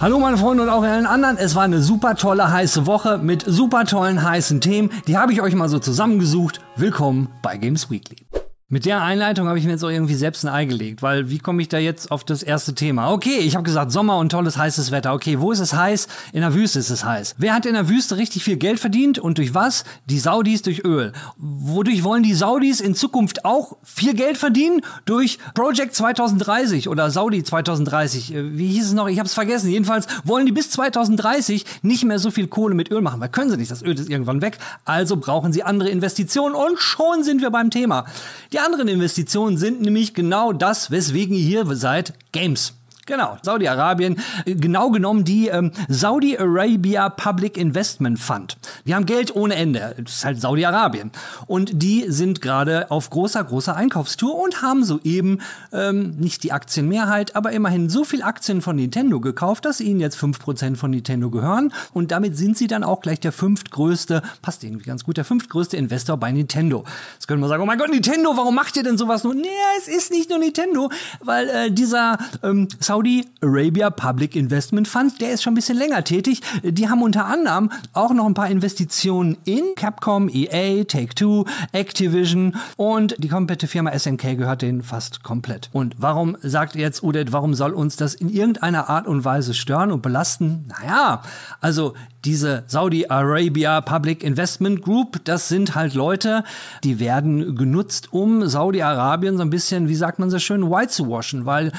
Hallo meine Freunde und auch allen anderen. Es war eine super tolle heiße Woche mit super tollen heißen Themen. Die habe ich euch mal so zusammengesucht. Willkommen bei Games Weekly. Mit der Einleitung habe ich mir jetzt auch irgendwie selbst ein Ei gelegt, weil wie komme ich da jetzt auf das erste Thema? Okay, ich habe gesagt, Sommer und tolles heißes Wetter. Okay, wo ist es heiß? In der Wüste ist es heiß. Wer hat in der Wüste richtig viel Geld verdient und durch was? Die Saudis durch Öl. Wodurch wollen die Saudis in Zukunft auch viel Geld verdienen? Durch Project 2030 oder Saudi 2030. Äh, wie hieß es noch? Ich habe es vergessen. Jedenfalls wollen die bis 2030 nicht mehr so viel Kohle mit Öl machen, weil können sie nicht. Das Öl ist irgendwann weg. Also brauchen sie andere Investitionen und schon sind wir beim Thema. Die die anderen Investitionen sind nämlich genau das, weswegen ihr hier seid, Games. Genau, Saudi-Arabien. Genau genommen die ähm, Saudi Arabia Public Investment Fund. Die haben Geld ohne Ende. Das ist halt Saudi-Arabien. Und die sind gerade auf großer, großer Einkaufstour und haben soeben ähm, nicht die Aktienmehrheit, aber immerhin so viel Aktien von Nintendo gekauft, dass ihnen jetzt 5% von Nintendo gehören. Und damit sind sie dann auch gleich der fünftgrößte, passt irgendwie ganz gut, der fünftgrößte Investor bei Nintendo. Jetzt können wir sagen, oh mein Gott, Nintendo, warum macht ihr denn sowas nur? Nee, es ist nicht nur Nintendo, weil äh, dieser ähm, Saudi Saudi Arabia Public Investment Fund, der ist schon ein bisschen länger tätig. Die haben unter anderem auch noch ein paar Investitionen in Capcom, EA, Take-Two, Activision und die komplette Firma SNK gehört denen fast komplett. Und warum sagt jetzt Udet, warum soll uns das in irgendeiner Art und Weise stören und belasten? Naja, also diese Saudi Arabia Public Investment Group, das sind halt Leute, die werden genutzt, um Saudi-Arabien so ein bisschen, wie sagt man so schön, white zu waschen, weil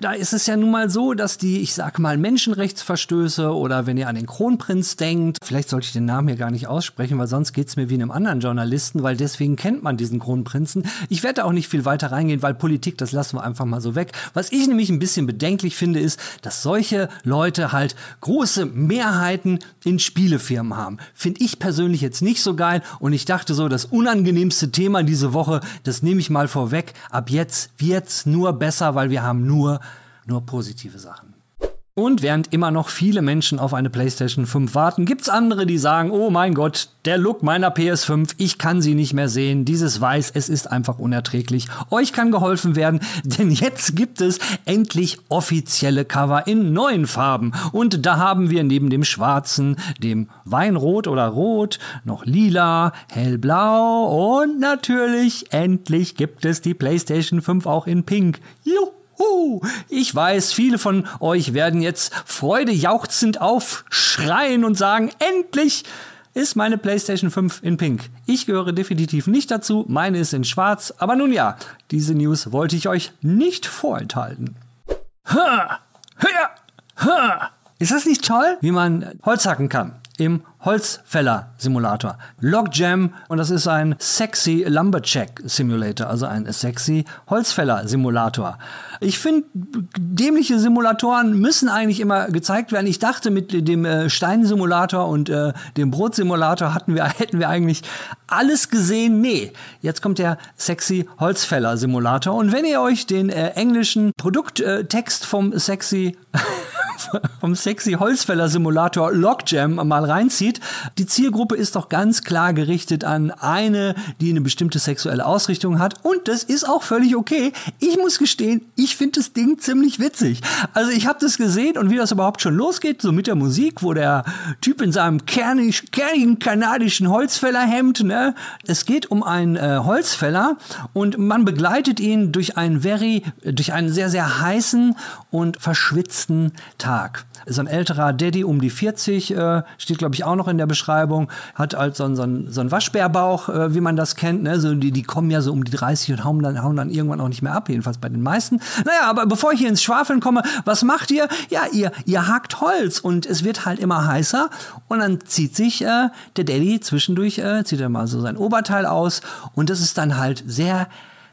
da ist es ja nun mal so, dass die, ich sag mal, Menschenrechtsverstöße oder wenn ihr an den Kronprinz denkt, vielleicht sollte ich den Namen hier gar nicht aussprechen, weil sonst geht's mir wie einem anderen Journalisten, weil deswegen kennt man diesen Kronprinzen. Ich werde auch nicht viel weiter reingehen, weil Politik, das lassen wir einfach mal so weg. Was ich nämlich ein bisschen bedenklich finde, ist, dass solche Leute halt große Mehrheiten in Spielefirmen haben. Finde ich persönlich jetzt nicht so geil und ich dachte so, das unangenehmste Thema diese Woche, das nehme ich mal vorweg. Ab jetzt wird's nur besser, weil wir haben nur nur positive Sachen. Und während immer noch viele Menschen auf eine PlayStation 5 warten, gibt's andere, die sagen, oh mein Gott, der Look meiner PS5, ich kann sie nicht mehr sehen. Dieses Weiß, es ist einfach unerträglich. Euch kann geholfen werden, denn jetzt gibt es endlich offizielle Cover in neuen Farben. Und da haben wir neben dem schwarzen, dem Weinrot oder Rot, noch lila, hellblau und natürlich endlich gibt es die PlayStation 5 auch in Pink. Juhu! Huh, ich weiß, viele von euch werden jetzt freudejauchzend aufschreien und sagen, endlich ist meine PlayStation 5 in Pink. Ich gehöre definitiv nicht dazu, meine ist in Schwarz, aber nun ja, diese News wollte ich euch nicht vorenthalten. Ha, ha, ha. Ist das nicht toll, wie man Holz hacken kann? Im Holzfäller-Simulator. Logjam und das ist ein sexy Lumberjack-Simulator, also ein sexy Holzfäller-Simulator. Ich finde, dämliche Simulatoren müssen eigentlich immer gezeigt werden. Ich dachte, mit dem äh, Steinsimulator und äh, dem Brotsimulator hatten wir, hätten wir eigentlich alles gesehen. Nee, jetzt kommt der sexy Holzfäller-Simulator. Und wenn ihr euch den äh, englischen Produkttext vom sexy vom sexy Holzfäller Simulator Logjam mal reinzieht. Die Zielgruppe ist doch ganz klar gerichtet an eine, die eine bestimmte sexuelle Ausrichtung hat und das ist auch völlig okay. Ich muss gestehen, ich finde das Ding ziemlich witzig. Also ich habe das gesehen und wie das überhaupt schon losgeht, so mit der Musik, wo der Typ in seinem kernig, kernigen kanadischen Holzfällerhemd, ne, es geht um einen äh, Holzfäller und man begleitet ihn durch einen very, durch einen sehr sehr heißen und verschwitzten Tag. Tag. So ein älterer Daddy um die 40, äh, steht glaube ich auch noch in der Beschreibung, hat halt so, so, so einen Waschbärbauch, äh, wie man das kennt. Ne? So, die, die kommen ja so um die 30 und hauen dann, hauen dann irgendwann auch nicht mehr ab, jedenfalls bei den meisten. Naja, aber bevor ich hier ins Schwafeln komme, was macht ihr? Ja, ihr, ihr hakt Holz und es wird halt immer heißer und dann zieht sich äh, der Daddy zwischendurch, äh, zieht er mal so sein Oberteil aus und das ist dann halt sehr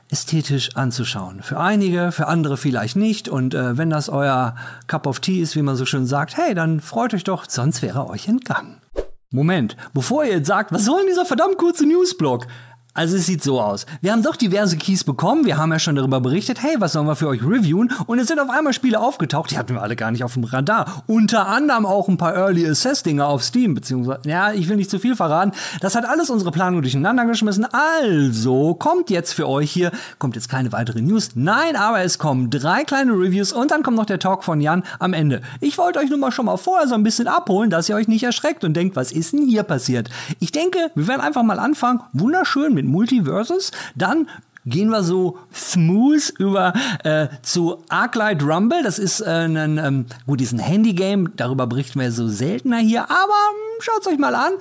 ästhetisch anzuschauen. Für einige, für andere vielleicht nicht. Und äh, wenn das euer Cup of Tea ist, wie man so schön sagt, hey, dann freut euch doch, sonst wäre euch entgangen. Moment, bevor ihr jetzt sagt, was soll denn dieser verdammt kurze Newsblock? Also es sieht so aus. Wir haben doch diverse Keys bekommen. Wir haben ja schon darüber berichtet, hey, was sollen wir für euch reviewen? Und es sind auf einmal Spiele aufgetaucht, die hatten wir alle gar nicht auf dem Radar. Unter anderem auch ein paar Early Access Dinge auf Steam, beziehungsweise, ja, ich will nicht zu viel verraten. Das hat alles unsere Planung durcheinander geschmissen. Also kommt jetzt für euch hier, kommt jetzt keine weitere News. Nein, aber es kommen drei kleine Reviews und dann kommt noch der Talk von Jan am Ende. Ich wollte euch nur mal schon mal vorher so ein bisschen abholen, dass ihr euch nicht erschreckt und denkt, was ist denn hier passiert? Ich denke, wir werden einfach mal anfangen. Wunderschön mit Multiverses. Dann gehen wir so smooth über äh, zu Arclight Rumble. Das ist äh, ein, ähm, gut, diesen Handy-Game, darüber berichten wir so seltener hier, aber ähm, schaut's euch mal an.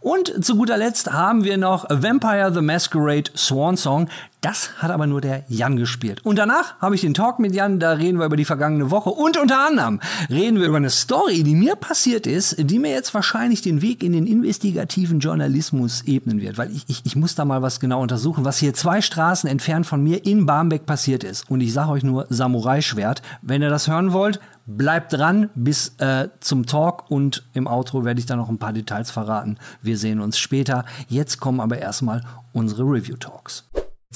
Und zu guter Letzt haben wir noch Vampire the Masquerade Swan Song. Das hat aber nur der Jan gespielt. Und danach habe ich den Talk mit Jan, da reden wir über die vergangene Woche und unter anderem reden wir über eine Story, die mir passiert ist, die mir jetzt wahrscheinlich den Weg in den investigativen Journalismus ebnen wird, weil ich, ich, ich muss da mal was genau untersuchen, was hier zwei Straßen entfernt von mir in Barmbek passiert ist. Und ich sage euch nur Samurai-Schwert. Wenn ihr das hören wollt, bleibt dran bis äh, zum Talk und im Outro werde ich dann noch ein paar Details verraten. Wir sehen uns später. Jetzt kommen aber erstmal unsere Review-Talks.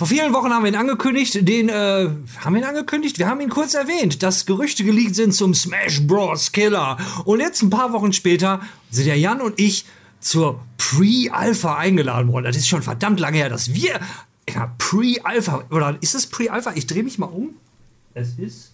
Vor vielen Wochen haben wir ihn angekündigt, den, äh, haben wir ihn angekündigt? Wir haben ihn kurz erwähnt, dass Gerüchte geleakt sind zum Smash Bros. Killer. Und jetzt ein paar Wochen später sind ja Jan und ich zur Pre-Alpha eingeladen worden. Das ist schon verdammt lange her, dass wir ja, Pre-Alpha, oder ist es Pre-Alpha? Ich drehe mich mal um. Es ist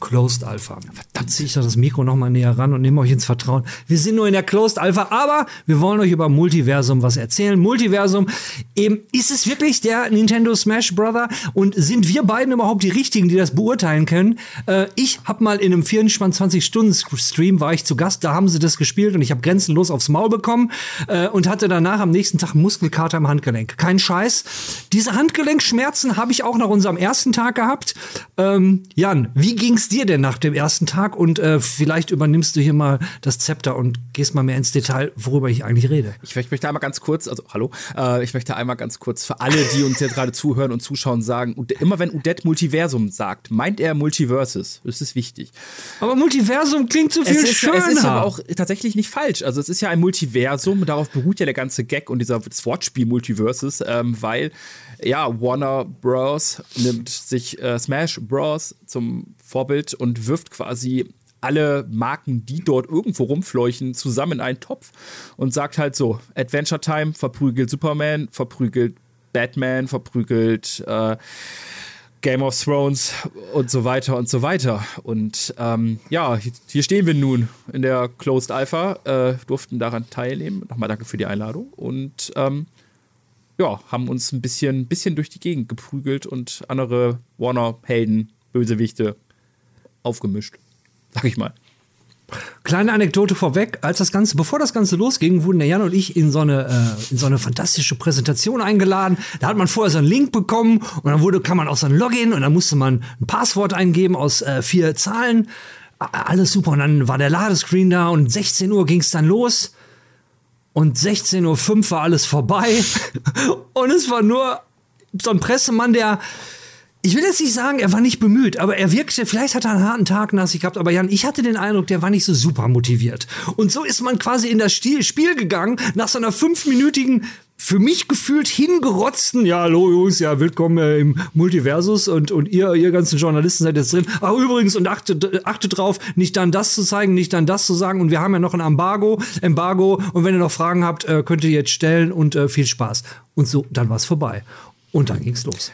Closed Alpha. Verdammt, ziehe ich doch das Mikro noch mal näher ran und nehme euch ins Vertrauen. Wir sind nur in der Closed Alpha, aber wir wollen euch über Multiversum was erzählen. Multiversum, eben, ist es wirklich der Nintendo Smash Brother? Und sind wir beiden überhaupt die Richtigen, die das beurteilen können? Äh, ich habe mal in einem 24-Stunden-Stream war ich zu Gast, da haben sie das gespielt und ich habe grenzenlos aufs Maul bekommen äh, und hatte danach am nächsten Tag Muskelkater im Handgelenk. Kein Scheiß. Diese Handgelenkschmerzen habe ich auch nach unserem ersten Tag gehabt. Ähm, Jan, wie ging's dir denn nach dem ersten Tag? Und äh, vielleicht übernimmst du hier mal das Zepter und gehst mal mehr ins Detail, worüber ich eigentlich rede. Ich, möchte einmal ganz kurz, also hallo, äh, ich möchte einmal ganz kurz für alle, die uns jetzt gerade zuhören und zuschauen, sagen, immer wenn Udet Multiversum sagt, meint er Multiverses. Das ist wichtig. Aber Multiversum klingt so viel es ist, schöner. Es ist aber auch tatsächlich nicht falsch. Also es ist ja ein Multiversum, darauf beruht ja der ganze Gag und dieser das Wortspiel Multiverses, ähm, weil ja, Warner Bros. nimmt sich äh, Smash Bros. zum Vorbild und wirft quasi alle Marken, die dort irgendwo rumfleuchen, zusammen in einen Topf und sagt halt so: Adventure Time verprügelt Superman, verprügelt Batman, verprügelt äh, Game of Thrones und so weiter und so weiter. Und ähm, ja, hier stehen wir nun in der Closed Alpha, äh, durften daran teilnehmen. Nochmal danke für die Einladung. Und ähm, ja, haben uns ein bisschen, bisschen durch die Gegend geprügelt und andere Warner-Helden, Bösewichte aufgemischt. Sag ich mal. Kleine Anekdote vorweg, als das Ganze, bevor das Ganze losging, wurden der Jan und ich in so eine, äh, in so eine fantastische Präsentation eingeladen. Da hat man vorher so einen Link bekommen und dann wurde, kann man auch so ein Login und dann musste man ein Passwort eingeben aus äh, vier Zahlen. Alles super. Und dann war der Ladescreen da und 16 Uhr ging es dann los. Und 16.05 Uhr war alles vorbei. und es war nur so ein Pressemann, der ich will jetzt nicht sagen, er war nicht bemüht, aber er wirkte, vielleicht hat er einen harten Tag nach sich gehabt, aber Jan, ich hatte den Eindruck, der war nicht so super motiviert. Und so ist man quasi in das Spiel gegangen, nach so einer fünfminütigen, für mich gefühlt hingerotzten, ja, hallo Jungs, ja, willkommen äh, im Multiversus und, und ihr, ihr ganzen Journalisten seid jetzt drin. Ach, übrigens, und achtet, achtet drauf, nicht dann das zu zeigen, nicht dann das zu sagen. Und wir haben ja noch ein Embargo, Embargo. Und wenn ihr noch Fragen habt, äh, könnt ihr jetzt stellen und äh, viel Spaß. Und so, dann war's vorbei. Und dann ging's los.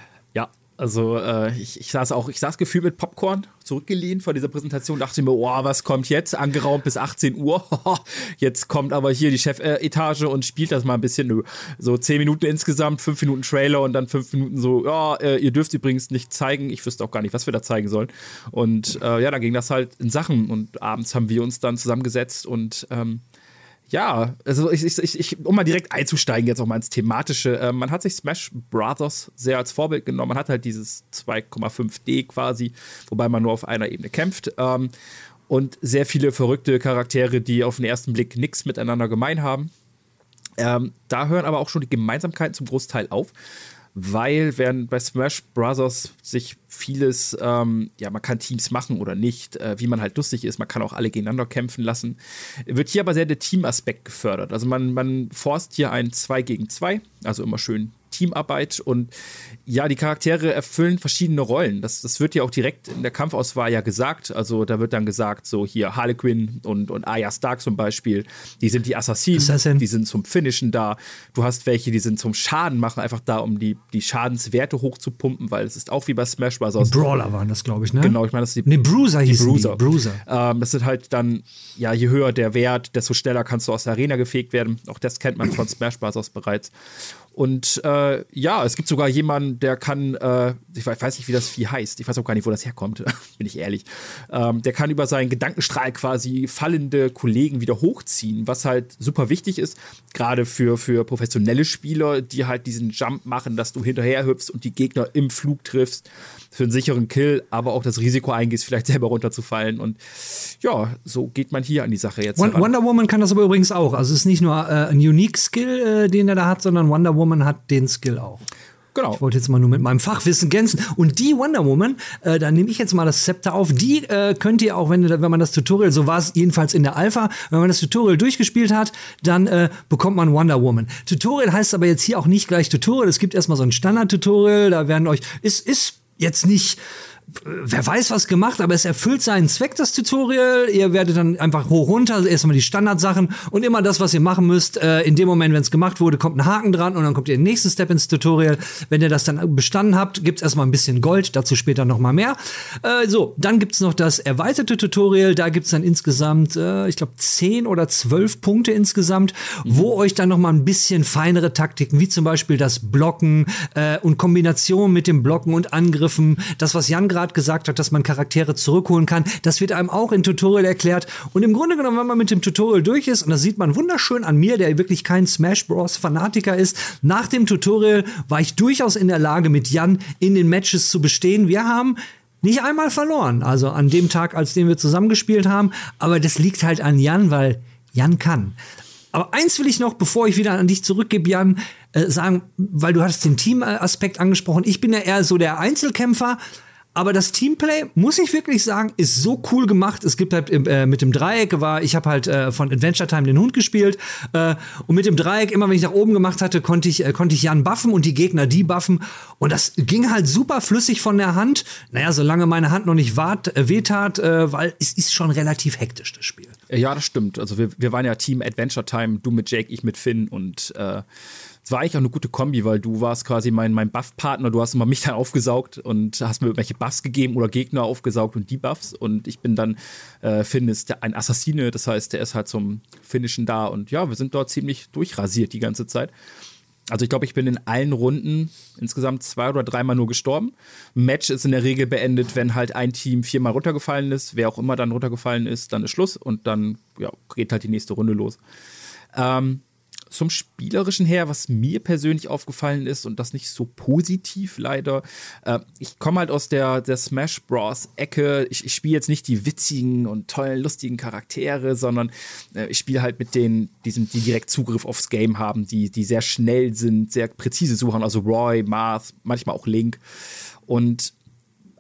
Also äh, ich, ich, saß auch, ich saß gefühlt mit Popcorn zurückgelehnt vor dieser Präsentation, dachte mir, oh, was kommt jetzt? Angeraumt bis 18 Uhr. jetzt kommt aber hier die Chefetage und spielt das mal ein bisschen. So 10 Minuten insgesamt, 5 Minuten Trailer und dann 5 Minuten so, ja, äh, ihr dürft übrigens nicht zeigen. Ich wüsste auch gar nicht, was wir da zeigen sollen. Und äh, ja, dann ging das halt in Sachen und abends haben wir uns dann zusammengesetzt und ähm, ja, also ich, ich, ich, um mal direkt einzusteigen, jetzt auch mal ins Thematische. Äh, man hat sich Smash Brothers sehr als Vorbild genommen. Man hat halt dieses 2,5D quasi, wobei man nur auf einer Ebene kämpft. Ähm, und sehr viele verrückte Charaktere, die auf den ersten Blick nichts miteinander gemein haben. Ähm, da hören aber auch schon die Gemeinsamkeiten zum Großteil auf. Weil während bei Smash Brothers sich vieles, ähm, ja, man kann Teams machen oder nicht, äh, wie man halt lustig ist, man kann auch alle gegeneinander kämpfen lassen. Wird hier aber sehr der Teamaspekt gefördert. Also man, man forst hier ein 2 gegen 2, also immer schön Teamarbeit und ja, die Charaktere erfüllen verschiedene Rollen. Das, das wird ja auch direkt in der Kampfauswahl ja gesagt. Also da wird dann gesagt, so hier Harlequin und, und Arya Stark zum Beispiel, die sind die Assassinen, Assassin. die sind zum Finishen da. Du hast welche, die sind zum Schaden machen, einfach da, um die, die Schadenswerte hochzupumpen, weil es ist auch wie bei Smash Bros. Brawler waren das, glaube ich, ne? Genau, ich meine, das ist die, nee, Bruiser die Bruiser. Die. Bruiser. Ähm, das sind halt dann, ja, je höher der Wert, desto schneller kannst du aus der Arena gefegt werden. Auch das kennt man von Smash Bros. bereits. Und äh, ja, es gibt sogar jemanden, der kann, äh, ich weiß nicht, wie das Vieh heißt, ich weiß auch gar nicht, wo das herkommt, bin ich ehrlich. Ähm, der kann über seinen Gedankenstrahl quasi fallende Kollegen wieder hochziehen, was halt super wichtig ist, gerade für, für professionelle Spieler, die halt diesen Jump machen, dass du hinterher hüpfst und die Gegner im Flug triffst für einen sicheren Kill, aber auch das Risiko eingehst, vielleicht selber runterzufallen. Und ja, so geht man hier an die Sache jetzt. Wonder heran. Woman kann das aber übrigens auch. Also es ist nicht nur äh, ein Unique Skill, äh, den er da hat, sondern Wonder Woman hat den Skill auch. Genau. Ich wollte jetzt mal nur mit meinem Fachwissen glänzen. Und die Wonder Woman, äh, da nehme ich jetzt mal das Zepter auf, die äh, könnt ihr auch, wenn, wenn man das Tutorial, so war es jedenfalls in der Alpha, wenn man das Tutorial durchgespielt hat, dann äh, bekommt man Wonder Woman. Tutorial heißt aber jetzt hier auch nicht gleich Tutorial. Es gibt erstmal so ein Standard-Tutorial, da werden euch, ist, ist jetzt nicht wer weiß was gemacht, aber es erfüllt seinen Zweck, das Tutorial. Ihr werdet dann einfach hoch runter, erstmal die Standardsachen und immer das, was ihr machen müsst. Äh, in dem Moment, wenn es gemacht wurde, kommt ein Haken dran und dann kommt ihr den nächsten Step ins Tutorial. Wenn ihr das dann bestanden habt, gibt's erstmal ein bisschen Gold, dazu später noch mal mehr. Äh, so, dann gibt's noch das erweiterte Tutorial. Da gibt's dann insgesamt, äh, ich glaube, zehn oder zwölf Punkte insgesamt, mhm. wo euch dann noch mal ein bisschen feinere Taktiken, wie zum Beispiel das Blocken äh, und Kombination mit dem Blocken und Angriffen, das, was Jan gerade gesagt hat, dass man Charaktere zurückholen kann. Das wird einem auch in Tutorial erklärt. Und im Grunde genommen, wenn man mit dem Tutorial durch ist, und das sieht man wunderschön an mir, der wirklich kein Smash Bros. Fanatiker ist, nach dem Tutorial war ich durchaus in der Lage, mit Jan in den Matches zu bestehen. Wir haben nicht einmal verloren. Also an dem Tag, als den wir zusammengespielt haben. Aber das liegt halt an Jan, weil Jan kann. Aber eins will ich noch, bevor ich wieder an dich zurückgebe, Jan, äh, sagen, weil du hast den Teamaspekt angesprochen. Ich bin ja eher so der Einzelkämpfer. Aber das Teamplay, muss ich wirklich sagen, ist so cool gemacht. Es gibt halt äh, mit dem Dreieck, war, ich habe halt äh, von Adventure Time den Hund gespielt. Äh, und mit dem Dreieck, immer wenn ich nach oben gemacht hatte, konnte ich, äh, konnte ich Jan buffen und die Gegner die buffen. Und das ging halt super flüssig von der Hand. Naja, solange meine Hand noch nicht wart, äh, wehtat, äh, weil es ist schon relativ hektisch, das Spiel. Ja, das stimmt. Also wir, wir waren ja Team Adventure Time, du mit Jake, ich mit Finn und war eigentlich auch eine gute Kombi, weil du warst quasi mein, mein Buff-Partner. Du hast immer mich dann aufgesaugt und hast mir irgendwelche Buffs gegeben oder Gegner aufgesaugt und die Buffs. Und ich bin dann, äh, Finn ist ein Assassine, das heißt, der ist halt zum Finishen da. Und ja, wir sind dort ziemlich durchrasiert die ganze Zeit. Also ich glaube, ich bin in allen Runden insgesamt zwei oder dreimal nur gestorben. Match ist in der Regel beendet, wenn halt ein Team viermal runtergefallen ist. Wer auch immer dann runtergefallen ist, dann ist Schluss und dann ja, geht halt die nächste Runde los. Ähm, zum Spielerischen her, was mir persönlich aufgefallen ist und das nicht so positiv leider. Äh, ich komme halt aus der, der Smash Bros. Ecke. Ich, ich spiele jetzt nicht die witzigen und tollen, lustigen Charaktere, sondern äh, ich spiele halt mit denen, die, sind, die direkt Zugriff aufs Game haben, die, die sehr schnell sind, sehr präzise suchen. Also Roy, Marth, manchmal auch Link. Und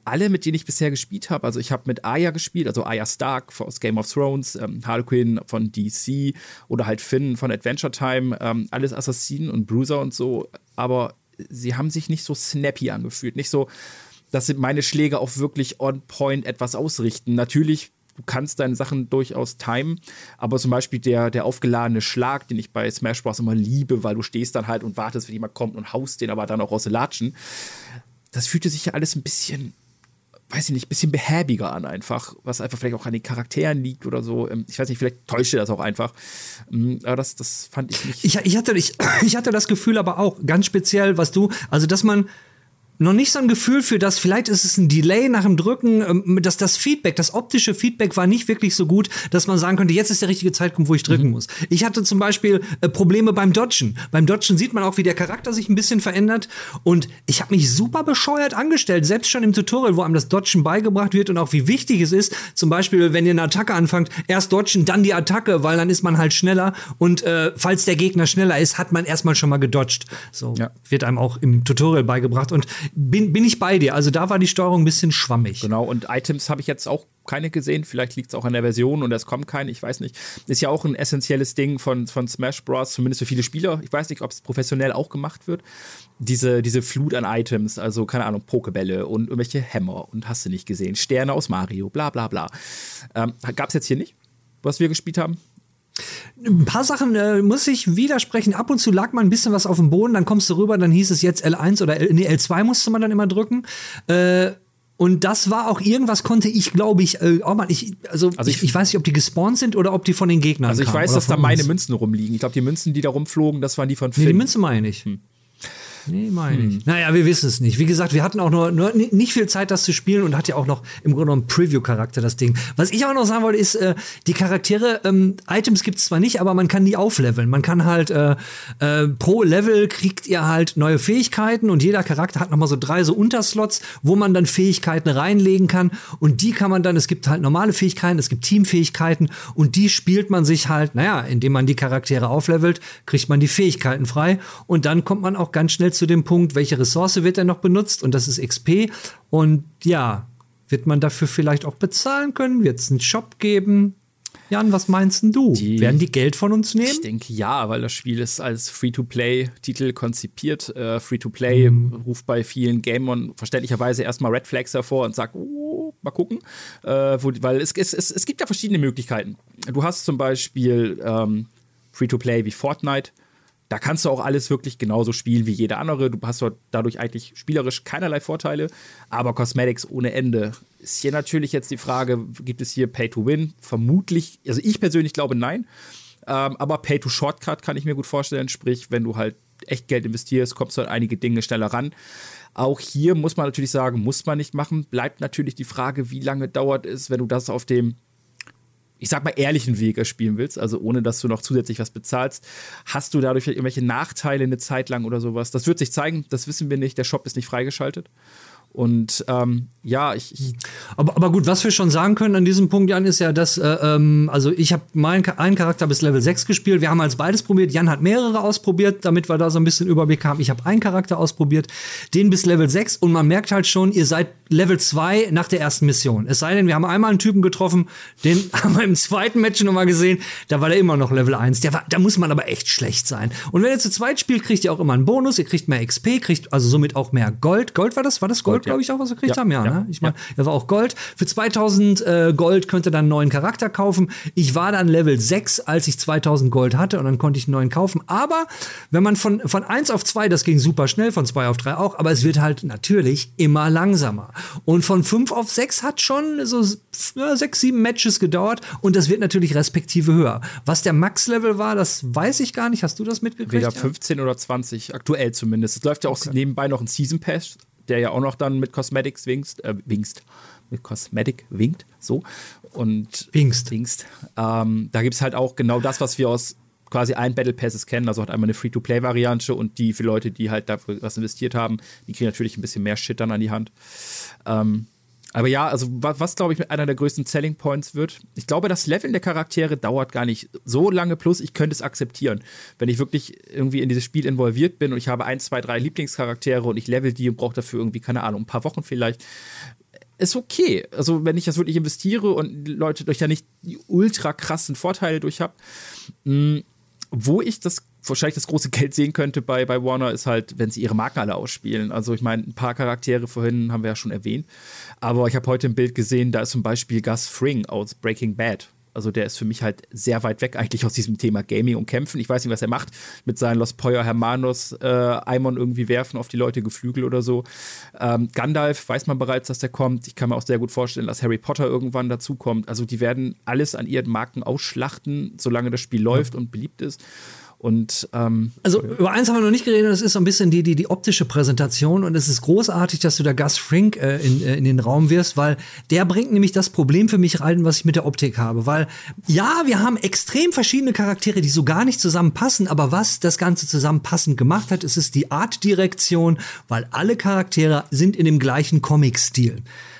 alle, mit denen ich bisher gespielt habe, also ich habe mit Aya gespielt, also Aya Stark aus Game of Thrones, ähm, Harlequin von DC oder halt Finn von Adventure Time, ähm, alles Assassinen und Bruiser und so, aber sie haben sich nicht so snappy angefühlt, nicht so, dass meine Schläge auch wirklich on point etwas ausrichten. Natürlich du kannst deine Sachen durchaus timen, aber zum Beispiel der, der aufgeladene Schlag, den ich bei Smash Bros. immer liebe, weil du stehst dann halt und wartest, wenn jemand kommt und haust den aber dann auch aus Latschen. Das fühlte sich ja alles ein bisschen weiß ich nicht, ein bisschen behäbiger an einfach, was einfach vielleicht auch an den Charakteren liegt oder so. Ähm, ich weiß nicht, vielleicht täuschte das auch einfach. Ähm, aber das, das fand ich nicht. Ich, ich, hatte, ich, ich hatte das Gefühl aber auch, ganz speziell, was du, also dass man noch nicht so ein Gefühl für das, vielleicht ist es ein Delay nach dem Drücken, ähm, dass das Feedback, das optische Feedback war nicht wirklich so gut, dass man sagen könnte, jetzt ist der richtige Zeitpunkt, wo ich drücken mhm. muss. Ich hatte zum Beispiel äh, Probleme beim Dodgen. Beim Dodgen sieht man auch, wie der Charakter sich ein bisschen verändert und ich habe mich super bescheuert angestellt, selbst schon im Tutorial, wo einem das Dodgen beigebracht wird und auch wie wichtig es ist, zum Beispiel, wenn ihr eine Attacke anfangt, erst Dodgen, dann die Attacke, weil dann ist man halt schneller und äh, falls der Gegner schneller ist, hat man erstmal schon mal gedodged. So ja. wird einem auch im Tutorial beigebracht und bin, bin ich bei dir. Also da war die Steuerung ein bisschen schwammig. Genau, und Items habe ich jetzt auch keine gesehen. Vielleicht liegt es auch an der Version und es kommen keine, ich weiß nicht. Ist ja auch ein essentielles Ding von, von Smash Bros., zumindest für viele Spieler. Ich weiß nicht, ob es professionell auch gemacht wird. Diese, diese Flut an Items, also keine Ahnung, Pokebälle und irgendwelche Hämmer und hast du nicht gesehen. Sterne aus Mario, bla bla bla. Ähm, Gab es jetzt hier nicht, was wir gespielt haben? Ein paar Sachen äh, muss ich widersprechen. Ab und zu lag mal ein bisschen was auf dem Boden, dann kommst du rüber, dann hieß es jetzt L1 oder L, nee, L2 musste man dann immer drücken. Äh, und das war auch irgendwas, konnte ich, glaube ich, äh, oh Mann, ich, also, also ich, ich, weiß nicht, ob die gespawnt sind oder ob die von den Gegnern Also ich weiß, dass da meine Münzen rumliegen. Ich glaube, die Münzen, die da rumflogen, das waren die von Finn. Nee, die Münzen meine ich. Hm. Nee, meine hm. ich. Naja, wir wissen es nicht. Wie gesagt, wir hatten auch nur, nur nicht viel Zeit, das zu spielen und hat ja auch noch im Grunde genommen Preview-Charakter, das Ding. Was ich auch noch sagen wollte, ist, äh, die Charaktere, ähm, Items gibt es zwar nicht, aber man kann die aufleveln. Man kann halt äh, äh, pro Level kriegt ihr halt neue Fähigkeiten und jeder Charakter hat nochmal so drei so Unterslots, wo man dann Fähigkeiten reinlegen kann und die kann man dann, es gibt halt normale Fähigkeiten, es gibt Teamfähigkeiten und die spielt man sich halt, naja, indem man die Charaktere auflevelt, kriegt man die Fähigkeiten frei und dann kommt man auch ganz schnell zu dem Punkt, welche Ressource wird denn noch benutzt und das ist XP. Und ja, wird man dafür vielleicht auch bezahlen können? Wird es einen Shop geben? Jan, was meinst du? Die, Werden die Geld von uns nehmen? Ich denke ja, weil das Spiel ist als Free-to-Play-Titel konzipiert. Äh, Free-to-Play mhm. ruft bei vielen Gamern verständlicherweise erstmal Red Flags hervor und sagt, oh, mal gucken. Äh, wo, weil es, es, es, es, gibt ja verschiedene Möglichkeiten. Du hast zum Beispiel ähm, Free-to-Play wie Fortnite da kannst du auch alles wirklich genauso spielen wie jeder andere. Du hast dort dadurch eigentlich spielerisch keinerlei Vorteile, aber Cosmetics ohne Ende. Ist hier natürlich jetzt die Frage, gibt es hier Pay to Win? Vermutlich, also ich persönlich glaube nein. Ähm, aber Pay to Shortcut kann ich mir gut vorstellen, sprich, wenn du halt echt Geld investierst, kommst du an einige Dinge schneller ran. Auch hier muss man natürlich sagen, muss man nicht machen. Bleibt natürlich die Frage, wie lange dauert es, wenn du das auf dem ich sag mal, ehrlichen Weg erspielen willst, also ohne dass du noch zusätzlich was bezahlst, hast du dadurch irgendwelche Nachteile eine Zeit lang oder sowas. Das wird sich zeigen, das wissen wir nicht. Der Shop ist nicht freigeschaltet. Und ähm, ja, ich, ich aber, aber gut, was wir schon sagen können an diesem Punkt, Jan, ist ja, dass, äh, ähm, also ich habe meinen einen Charakter bis Level 6 gespielt. Wir haben als beides probiert. Jan hat mehrere ausprobiert, damit wir da so ein bisschen Überblick haben. Ich habe einen Charakter ausprobiert, den bis Level 6 und man merkt halt schon, ihr seid Level 2 nach der ersten Mission. Es sei denn, wir haben einmal einen Typen getroffen, den haben wir im zweiten Match nochmal gesehen, da war der immer noch Level 1. Der war, da muss man aber echt schlecht sein. Und wenn ihr zu zweit spielt, kriegt ihr auch immer einen Bonus, ihr kriegt mehr XP, kriegt also somit auch mehr Gold. Gold war das? War das Gold? Gold glaube ich, auch, was wir gekriegt ja, haben. Ja, ja, ne? Ich meine, ja. das war auch Gold. Für 2000 äh, Gold könnt ihr dann einen neuen Charakter kaufen. Ich war dann Level 6, als ich 2000 Gold hatte und dann konnte ich einen neuen kaufen. Aber wenn man von, von 1 auf 2, das ging super schnell, von 2 auf 3 auch, aber es wird halt natürlich immer langsamer. Und von 5 auf 6 hat schon so ja, 6, 7 Matches gedauert und das wird natürlich respektive höher. Was der Max-Level war, das weiß ich gar nicht. Hast du das mitgekriegt? Weder 15 oder 20, aktuell zumindest. Es läuft ja auch okay. nebenbei noch ein Season Pass der ja auch noch dann mit Cosmetics winkst, äh, winkst, mit Cosmetic winkt, so. Und winkst. winkst. Ähm, da gibt es halt auch genau das, was wir aus quasi allen Battle Passes kennen. Also hat einmal eine Free-to-Play-Variante und die für Leute, die halt dafür was investiert haben, die kriegen natürlich ein bisschen mehr Shit dann an die Hand. Ähm, aber ja, also was, was glaube ich einer der größten Selling Points wird, ich glaube, das Leveln der Charaktere dauert gar nicht so lange, plus ich könnte es akzeptieren. Wenn ich wirklich irgendwie in dieses Spiel involviert bin und ich habe ein, zwei, drei Lieblingscharaktere und ich level die und brauche dafür irgendwie, keine Ahnung, ein paar Wochen vielleicht, ist okay. Also, wenn ich das wirklich investiere und Leute durch ja nicht die ultra krassen Vorteile durch habe, hm, wo ich das wahrscheinlich das große Geld sehen könnte bei, bei Warner, ist halt, wenn sie ihre Marken alle ausspielen. Also ich meine, ein paar Charaktere vorhin haben wir ja schon erwähnt. Aber ich habe heute ein Bild gesehen, da ist zum Beispiel Gus Fring aus Breaking Bad. Also der ist für mich halt sehr weit weg eigentlich aus diesem Thema Gaming und Kämpfen. Ich weiß nicht, was er macht mit seinen Los Poyer Hermanos, äh, Eimon irgendwie werfen auf die Leute Geflügel oder so. Ähm, Gandalf weiß man bereits, dass der kommt. Ich kann mir auch sehr gut vorstellen, dass Harry Potter irgendwann dazukommt. Also die werden alles an ihren Marken ausschlachten, solange das Spiel läuft und beliebt ist. Und ähm, also über eins haben wir noch nicht geredet, das ist so ein bisschen die, die, die optische Präsentation und es ist großartig, dass du da Gus Frink äh, in, äh, in den Raum wirst, weil der bringt nämlich das Problem für mich rein, was ich mit der Optik habe. Weil ja, wir haben extrem verschiedene Charaktere, die so gar nicht zusammenpassen, aber was das Ganze zusammenpassend gemacht hat, ist es die Artdirektion, weil alle Charaktere sind in dem gleichen Comic-Stil.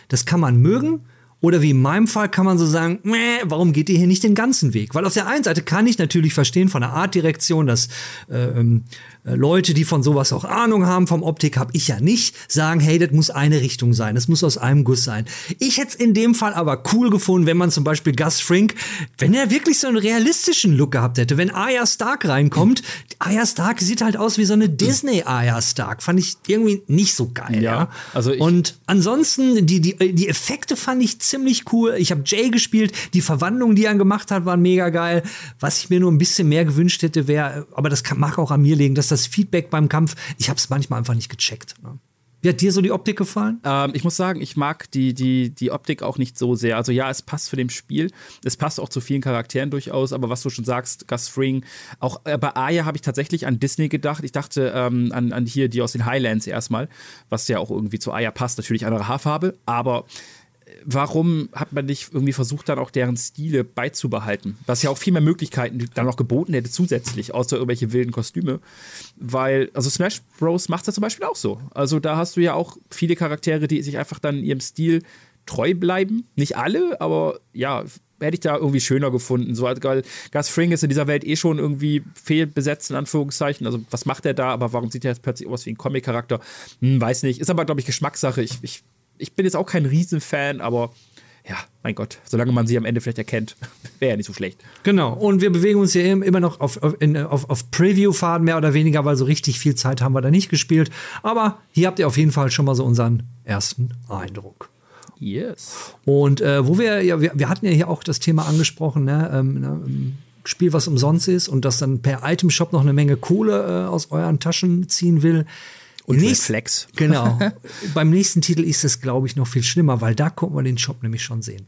Das kann man mögen oder wie in meinem Fall kann man so sagen, Mäh, warum geht ihr hier nicht den ganzen Weg? Weil auf der einen Seite kann ich natürlich verstehen von der Artdirektion, dass äh, ähm, äh, Leute, die von sowas auch Ahnung haben, vom Optik habe ich ja nicht, sagen, hey, das muss eine Richtung sein, das muss aus einem Guss sein. Ich hätte es in dem Fall aber cool gefunden, wenn man zum Beispiel Gus Frink, wenn er wirklich so einen realistischen Look gehabt hätte, wenn Arya Stark reinkommt, Arya Stark sieht halt aus wie so eine Disney Arya Stark, fand ich irgendwie nicht so geil. Ja, ja? also und ansonsten die die die Effekte fand ich ziemlich cool. Ich habe Jay gespielt, die Verwandlungen, die er gemacht hat, waren mega geil. Was ich mir nur ein bisschen mehr gewünscht hätte, wäre, aber das kann, mag auch an mir liegen, dass das Feedback beim Kampf, ich habe es manchmal einfach nicht gecheckt. Ne? Wie hat dir so die Optik gefallen? Ähm, ich muss sagen, ich mag die, die, die Optik auch nicht so sehr. Also ja, es passt für dem Spiel. Es passt auch zu vielen Charakteren durchaus, aber was du schon sagst, Gus Fring, auch äh, bei Aya habe ich tatsächlich an Disney gedacht. Ich dachte ähm, an, an hier die aus den Highlands erstmal, was ja auch irgendwie zu Aya passt. Natürlich andere Haarfarbe, aber warum hat man nicht irgendwie versucht, dann auch deren Stile beizubehalten? Was ja auch viel mehr Möglichkeiten dann noch geboten hätte zusätzlich, außer irgendwelche wilden Kostüme. Weil, also Smash Bros. macht das zum Beispiel auch so. Also da hast du ja auch viele Charaktere, die sich einfach dann ihrem Stil treu bleiben. Nicht alle, aber ja, hätte ich da irgendwie schöner gefunden. So, weil Gus Fring ist in dieser Welt eh schon irgendwie fehlbesetzt, in Anführungszeichen. Also, was macht er da? Aber warum sieht er jetzt plötzlich aus wie ein Comic-Charakter? Hm, weiß nicht. Ist aber, glaube ich, Geschmackssache. Ich, ich ich bin jetzt auch kein Riesenfan, aber ja, mein Gott, solange man sie am Ende vielleicht erkennt, wäre ja nicht so schlecht. Genau, und wir bewegen uns hier immer noch auf, auf, auf, auf Preview-Faden mehr oder weniger, weil so richtig viel Zeit haben wir da nicht gespielt. Aber hier habt ihr auf jeden Fall schon mal so unseren ersten Eindruck. Yes. Und äh, wo wir, ja, wir, wir hatten ja hier auch das Thema angesprochen, ne, ähm, ne, Spiel, was umsonst ist und das dann per Item-Shop noch eine Menge Kohle äh, aus euren Taschen ziehen will. Und Nächst, Flex. Genau. Beim nächsten Titel ist es, glaube ich, noch viel schlimmer, weil da konnte man den Shop nämlich schon sehen.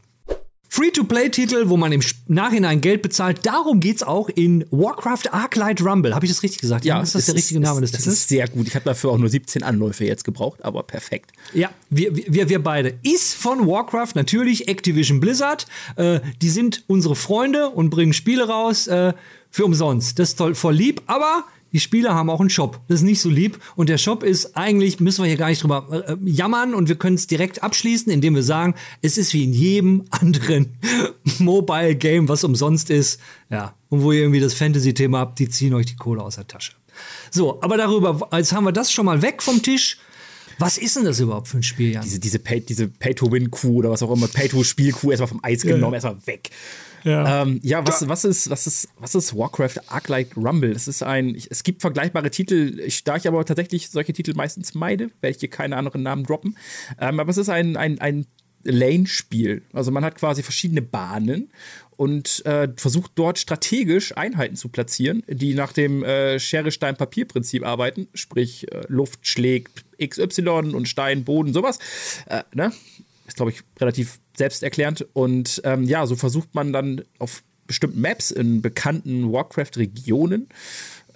Free-to-Play-Titel, wo man im Nachhinein Geld bezahlt. Darum geht's auch in Warcraft Arclight Rumble. Habe ich das richtig gesagt? Ja, ist das der richtige Name des Titels? Das ist sehr gut. Ich habe dafür auch nur 17 Anläufe jetzt gebraucht, aber perfekt. Ja, wir, wir, wir beide. Ist von Warcraft natürlich Activision Blizzard. Äh, die sind unsere Freunde und bringen Spiele raus äh, für umsonst. Das ist toll, voll lieb, aber die Spieler haben auch einen Shop. Das ist nicht so lieb. Und der Shop ist eigentlich, müssen wir hier gar nicht drüber äh, jammern und wir können es direkt abschließen, indem wir sagen, es ist wie in jedem anderen Mobile Game, was umsonst ist. Ja. Und wo ihr irgendwie das Fantasy-Thema habt, die ziehen euch die Kohle aus der Tasche. So, aber darüber, jetzt haben wir das schon mal weg vom Tisch. Was ist denn das überhaupt für ein Spiel, Jan? Diese, diese Pay-to-Win-Kuh oder was auch immer, Pay-to-Spiel-Kuh erstmal vom Eis genommen, ja. erstmal weg. Ja, ähm, ja was, was, ist, was, ist, was ist Warcraft Arclight Rumble? Das ist ein, es gibt vergleichbare Titel, ich, da ich aber tatsächlich solche Titel meistens meide, werde ich hier keine anderen Namen droppen. Ähm, aber es ist ein, ein, ein Lane-Spiel. Also man hat quasi verschiedene Bahnen und äh, versucht dort strategisch Einheiten zu platzieren, die nach dem äh, Schere-Stein-Papier-Prinzip arbeiten, sprich äh, Luft schlägt XY und Stein, Boden, sowas. Äh, ne? Glaube ich, relativ selbsterklärend. Und ähm, ja, so versucht man dann auf bestimmten Maps in bekannten Warcraft-Regionen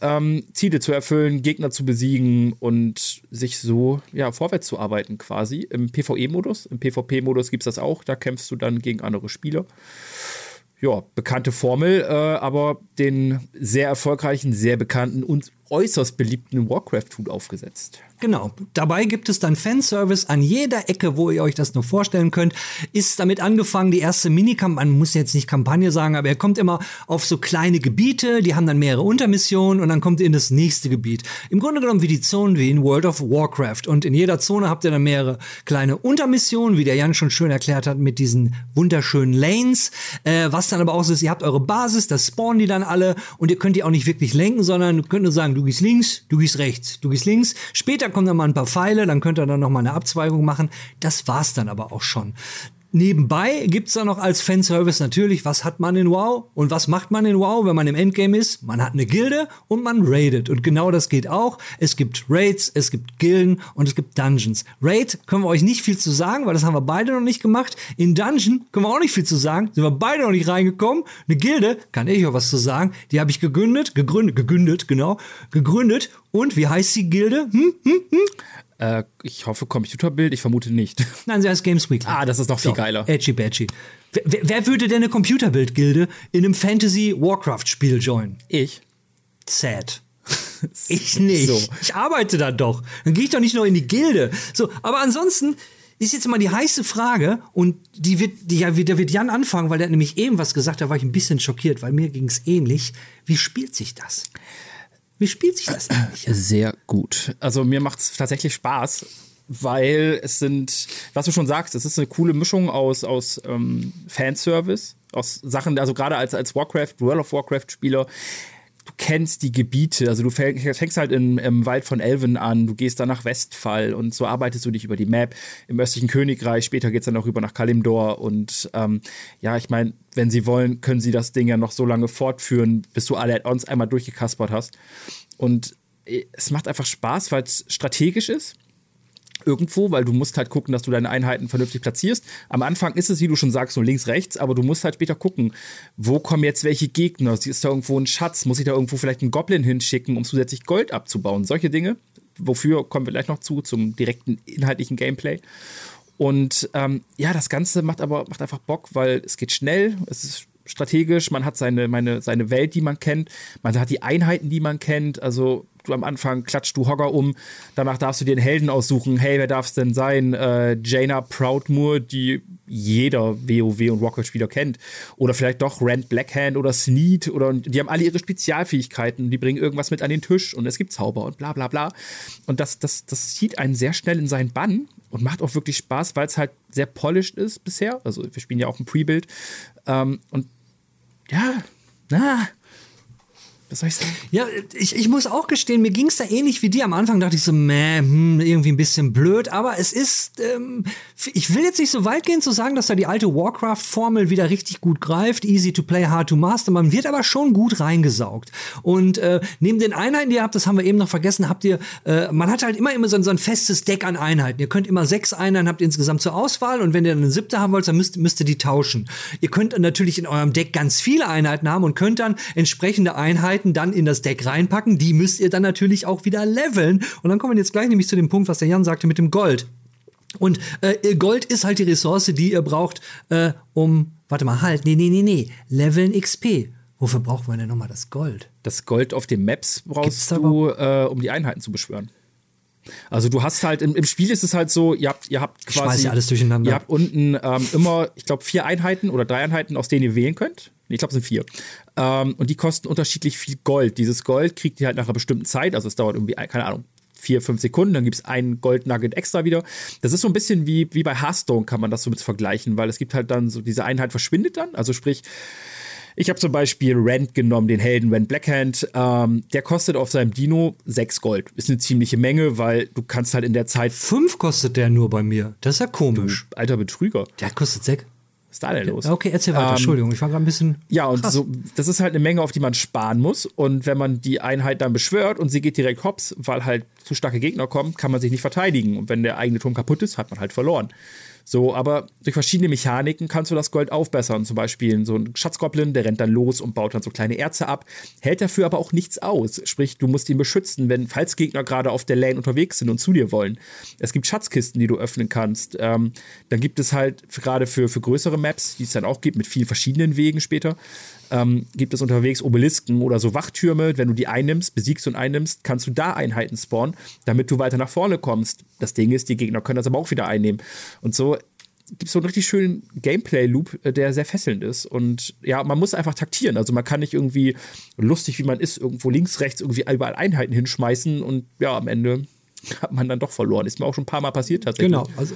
ähm, Ziele zu erfüllen, Gegner zu besiegen und sich so ja, vorwärts zu arbeiten quasi. Im PvE-Modus. Im PvP-Modus gibt es das auch. Da kämpfst du dann gegen andere Spieler. Ja, bekannte Formel, äh, aber den sehr erfolgreichen, sehr bekannten und äußerst beliebten Warcraft-Hut aufgesetzt. Genau. Dabei gibt es dann Fanservice an jeder Ecke, wo ihr euch das nur vorstellen könnt. Ist damit angefangen, die erste Minikampagne, man muss jetzt nicht Kampagne sagen, aber er kommt immer auf so kleine Gebiete, die haben dann mehrere Untermissionen und dann kommt ihr in das nächste Gebiet. Im Grunde genommen wie die Zonen wie in World of Warcraft. Und in jeder Zone habt ihr dann mehrere kleine Untermissionen, wie der Jan schon schön erklärt hat, mit diesen wunderschönen Lanes. Äh, was dann aber auch so ist, ihr habt eure Basis, das spawnen die dann alle und ihr könnt die auch nicht wirklich lenken, sondern könnt nur sagen, du gehst links, du gehst rechts, du gehst links. Später kommen dann mal ein paar Pfeile, dann könnt ihr dann noch mal eine Abzweigung machen. Das war's dann aber auch schon. Nebenbei gibt's da noch als Fanservice natürlich, was hat man in WoW und was macht man in WoW, wenn man im Endgame ist? Man hat eine Gilde und man raidet. Und genau das geht auch. Es gibt Raids, es gibt Gilden und es gibt Dungeons. Raid können wir euch nicht viel zu sagen, weil das haben wir beide noch nicht gemacht. In Dungeon können wir auch nicht viel zu sagen, sind wir beide noch nicht reingekommen. Eine Gilde, kann ich auch was zu sagen, die habe ich gegründet, gegründet, gegründet, genau, gegründet. Und wie heißt die Gilde? Hm, hm, hm? Äh, ich hoffe Computerbild, ich vermute nicht. Nein, sie heißt Games Weekly. Ah, das ist noch viel geiler. Edgy Badgy. Wer, wer würde denn eine Computerbildgilde in einem Fantasy-Warcraft-Spiel joinen? Ich. Sad. Ich nicht. So. Ich arbeite da doch. Dann gehe ich doch nicht noch in die Gilde. So, aber ansonsten ist jetzt mal die heiße Frage und die wird, die, ja, da wird Jan anfangen, weil der hat nämlich eben was gesagt, da war ich ein bisschen schockiert, weil mir ging es ähnlich. Wie spielt sich das? Wie spielt sich das eigentlich? Sehr gut. Also mir macht es tatsächlich Spaß, weil es sind, was du schon sagst, es ist eine coole Mischung aus, aus ähm, Fanservice, aus Sachen, also gerade als, als Warcraft, World of Warcraft-Spieler, du kennst die Gebiete, also du fängst halt im, im, Wald von Elven an, du gehst dann nach Westfall und so arbeitest du dich über die Map. Im östlichen Königreich, später geht es dann auch rüber nach Kalimdor und ähm, ja, ich meine, wenn sie wollen, können sie das Ding ja noch so lange fortführen, bis du alle Add-ons einmal durchgekaspert hast. Und äh, es macht einfach Spaß, weil es strategisch ist irgendwo, weil du musst halt gucken, dass du deine Einheiten vernünftig platzierst. Am Anfang ist es, wie du schon sagst, nur links, rechts, aber du musst halt später gucken, wo kommen jetzt welche Gegner? Ist da irgendwo ein Schatz? Muss ich da irgendwo vielleicht einen Goblin hinschicken, um zusätzlich Gold abzubauen? Solche Dinge. Wofür kommen wir gleich noch zu, zum direkten inhaltlichen Gameplay. Und ähm, ja, das Ganze macht aber macht einfach Bock, weil es geht schnell, es ist strategisch, man hat seine, meine, seine Welt, die man kennt, man hat die Einheiten, die man kennt. Also du am Anfang klatscht du Hogger um, danach darfst du dir einen Helden aussuchen. Hey, wer darf es denn sein? Äh, Jaina Proudmoore, die jeder WoW und Rocket-Spieler kennt. Oder vielleicht doch Rand Blackhand oder Sneed. Oder, die haben alle ihre Spezialfähigkeiten. Die bringen irgendwas mit an den Tisch und es gibt Zauber und bla bla bla. Und das, das, das zieht einen sehr schnell in seinen Bann und macht auch wirklich Spaß, weil es halt sehr polished ist bisher. Also wir spielen ja auch ein Pre-Build. Ähm, und ja, na, was soll ich sagen? Ja, ich, ich muss auch gestehen, mir ging es da ähnlich wie dir. Am Anfang dachte ich so, meh, hm, irgendwie ein bisschen blöd, aber es ist, ähm, ich will jetzt nicht so weit gehen zu sagen, dass da die alte Warcraft-Formel wieder richtig gut greift. Easy to play, hard to master. Man wird aber schon gut reingesaugt. Und äh, neben den Einheiten, die ihr habt, das haben wir eben noch vergessen, habt ihr, äh, man hat halt immer, immer so, so ein festes Deck an Einheiten. Ihr könnt immer sechs Einheiten habt ihr insgesamt zur Auswahl und wenn ihr dann eine siebte haben wollt, dann müsst, müsst ihr die tauschen. Ihr könnt natürlich in eurem Deck ganz viele Einheiten haben und könnt dann entsprechende Einheiten Einheiten dann in das Deck reinpacken. Die müsst ihr dann natürlich auch wieder leveln. Und dann kommen wir jetzt gleich nämlich zu dem Punkt, was der Jan sagte mit dem Gold. Und äh, Gold ist halt die Ressource, die ihr braucht, äh, um, warte mal, halt, nee, nee, nee, nee, Leveln XP. Wofür brauchen wir denn nochmal das Gold? Das Gold auf den Maps brauchst du, äh, um die Einheiten zu beschwören. Also du hast halt, im, im, Spiel ist es halt so, ihr habt, ihr habt quasi. Ja alles durcheinander. Ihr habt unten ähm, immer, ich glaube, vier Einheiten oder drei Einheiten, aus denen ihr wählen könnt. Ich glaube, es sind vier. Ähm, und die kosten unterschiedlich viel Gold. Dieses Gold kriegt ihr halt nach einer bestimmten Zeit, also es dauert irgendwie, keine Ahnung, vier, fünf Sekunden, dann gibt es einen Gold-Nugget extra wieder. Das ist so ein bisschen wie, wie bei Hearthstone, kann man das so mit vergleichen, weil es gibt halt dann so, diese Einheit verschwindet dann. Also sprich, ich habe zum Beispiel Rand genommen, den Helden Rand Blackhand. Ähm, der kostet auf seinem Dino sechs Gold. Ist eine ziemliche Menge, weil du kannst halt in der Zeit. Fünf kostet der nur bei mir. Das ist ja komisch. Du, alter Betrüger. Der kostet sechs. Was ist da denn los? Okay, erzähl weiter. Ähm, Entschuldigung, ich war gerade ein bisschen. Ja, und so, das ist halt eine Menge, auf die man sparen muss. Und wenn man die Einheit dann beschwört und sie geht direkt hops, weil halt zu starke Gegner kommen, kann man sich nicht verteidigen. Und wenn der eigene Turm kaputt ist, hat man halt verloren. So, aber durch verschiedene Mechaniken kannst du das Gold aufbessern. Zum Beispiel so ein Schatzgoblin, der rennt dann los und baut dann so kleine Erze ab, hält dafür aber auch nichts aus. Sprich, du musst ihn beschützen, wenn falls Gegner gerade auf der Lane unterwegs sind und zu dir wollen. Es gibt Schatzkisten, die du öffnen kannst. Ähm, dann gibt es halt gerade für, für größere Maps, die es dann auch gibt, mit vielen verschiedenen Wegen später, ähm, gibt es unterwegs Obelisken oder so Wachtürme. Wenn du die einnimmst, besiegst und einnimmst, kannst du da Einheiten spawnen, damit du weiter nach vorne kommst. Das Ding ist, die Gegner können das aber auch wieder einnehmen. Und so gibt es so einen richtig schönen Gameplay-Loop, äh, der sehr fesselnd ist. Und ja, man muss einfach taktieren. Also man kann nicht irgendwie lustig, wie man ist, irgendwo links, rechts irgendwie überall Einheiten hinschmeißen und ja, am Ende hat man dann doch verloren. Ist mir auch schon ein paar Mal passiert tatsächlich. Genau. Also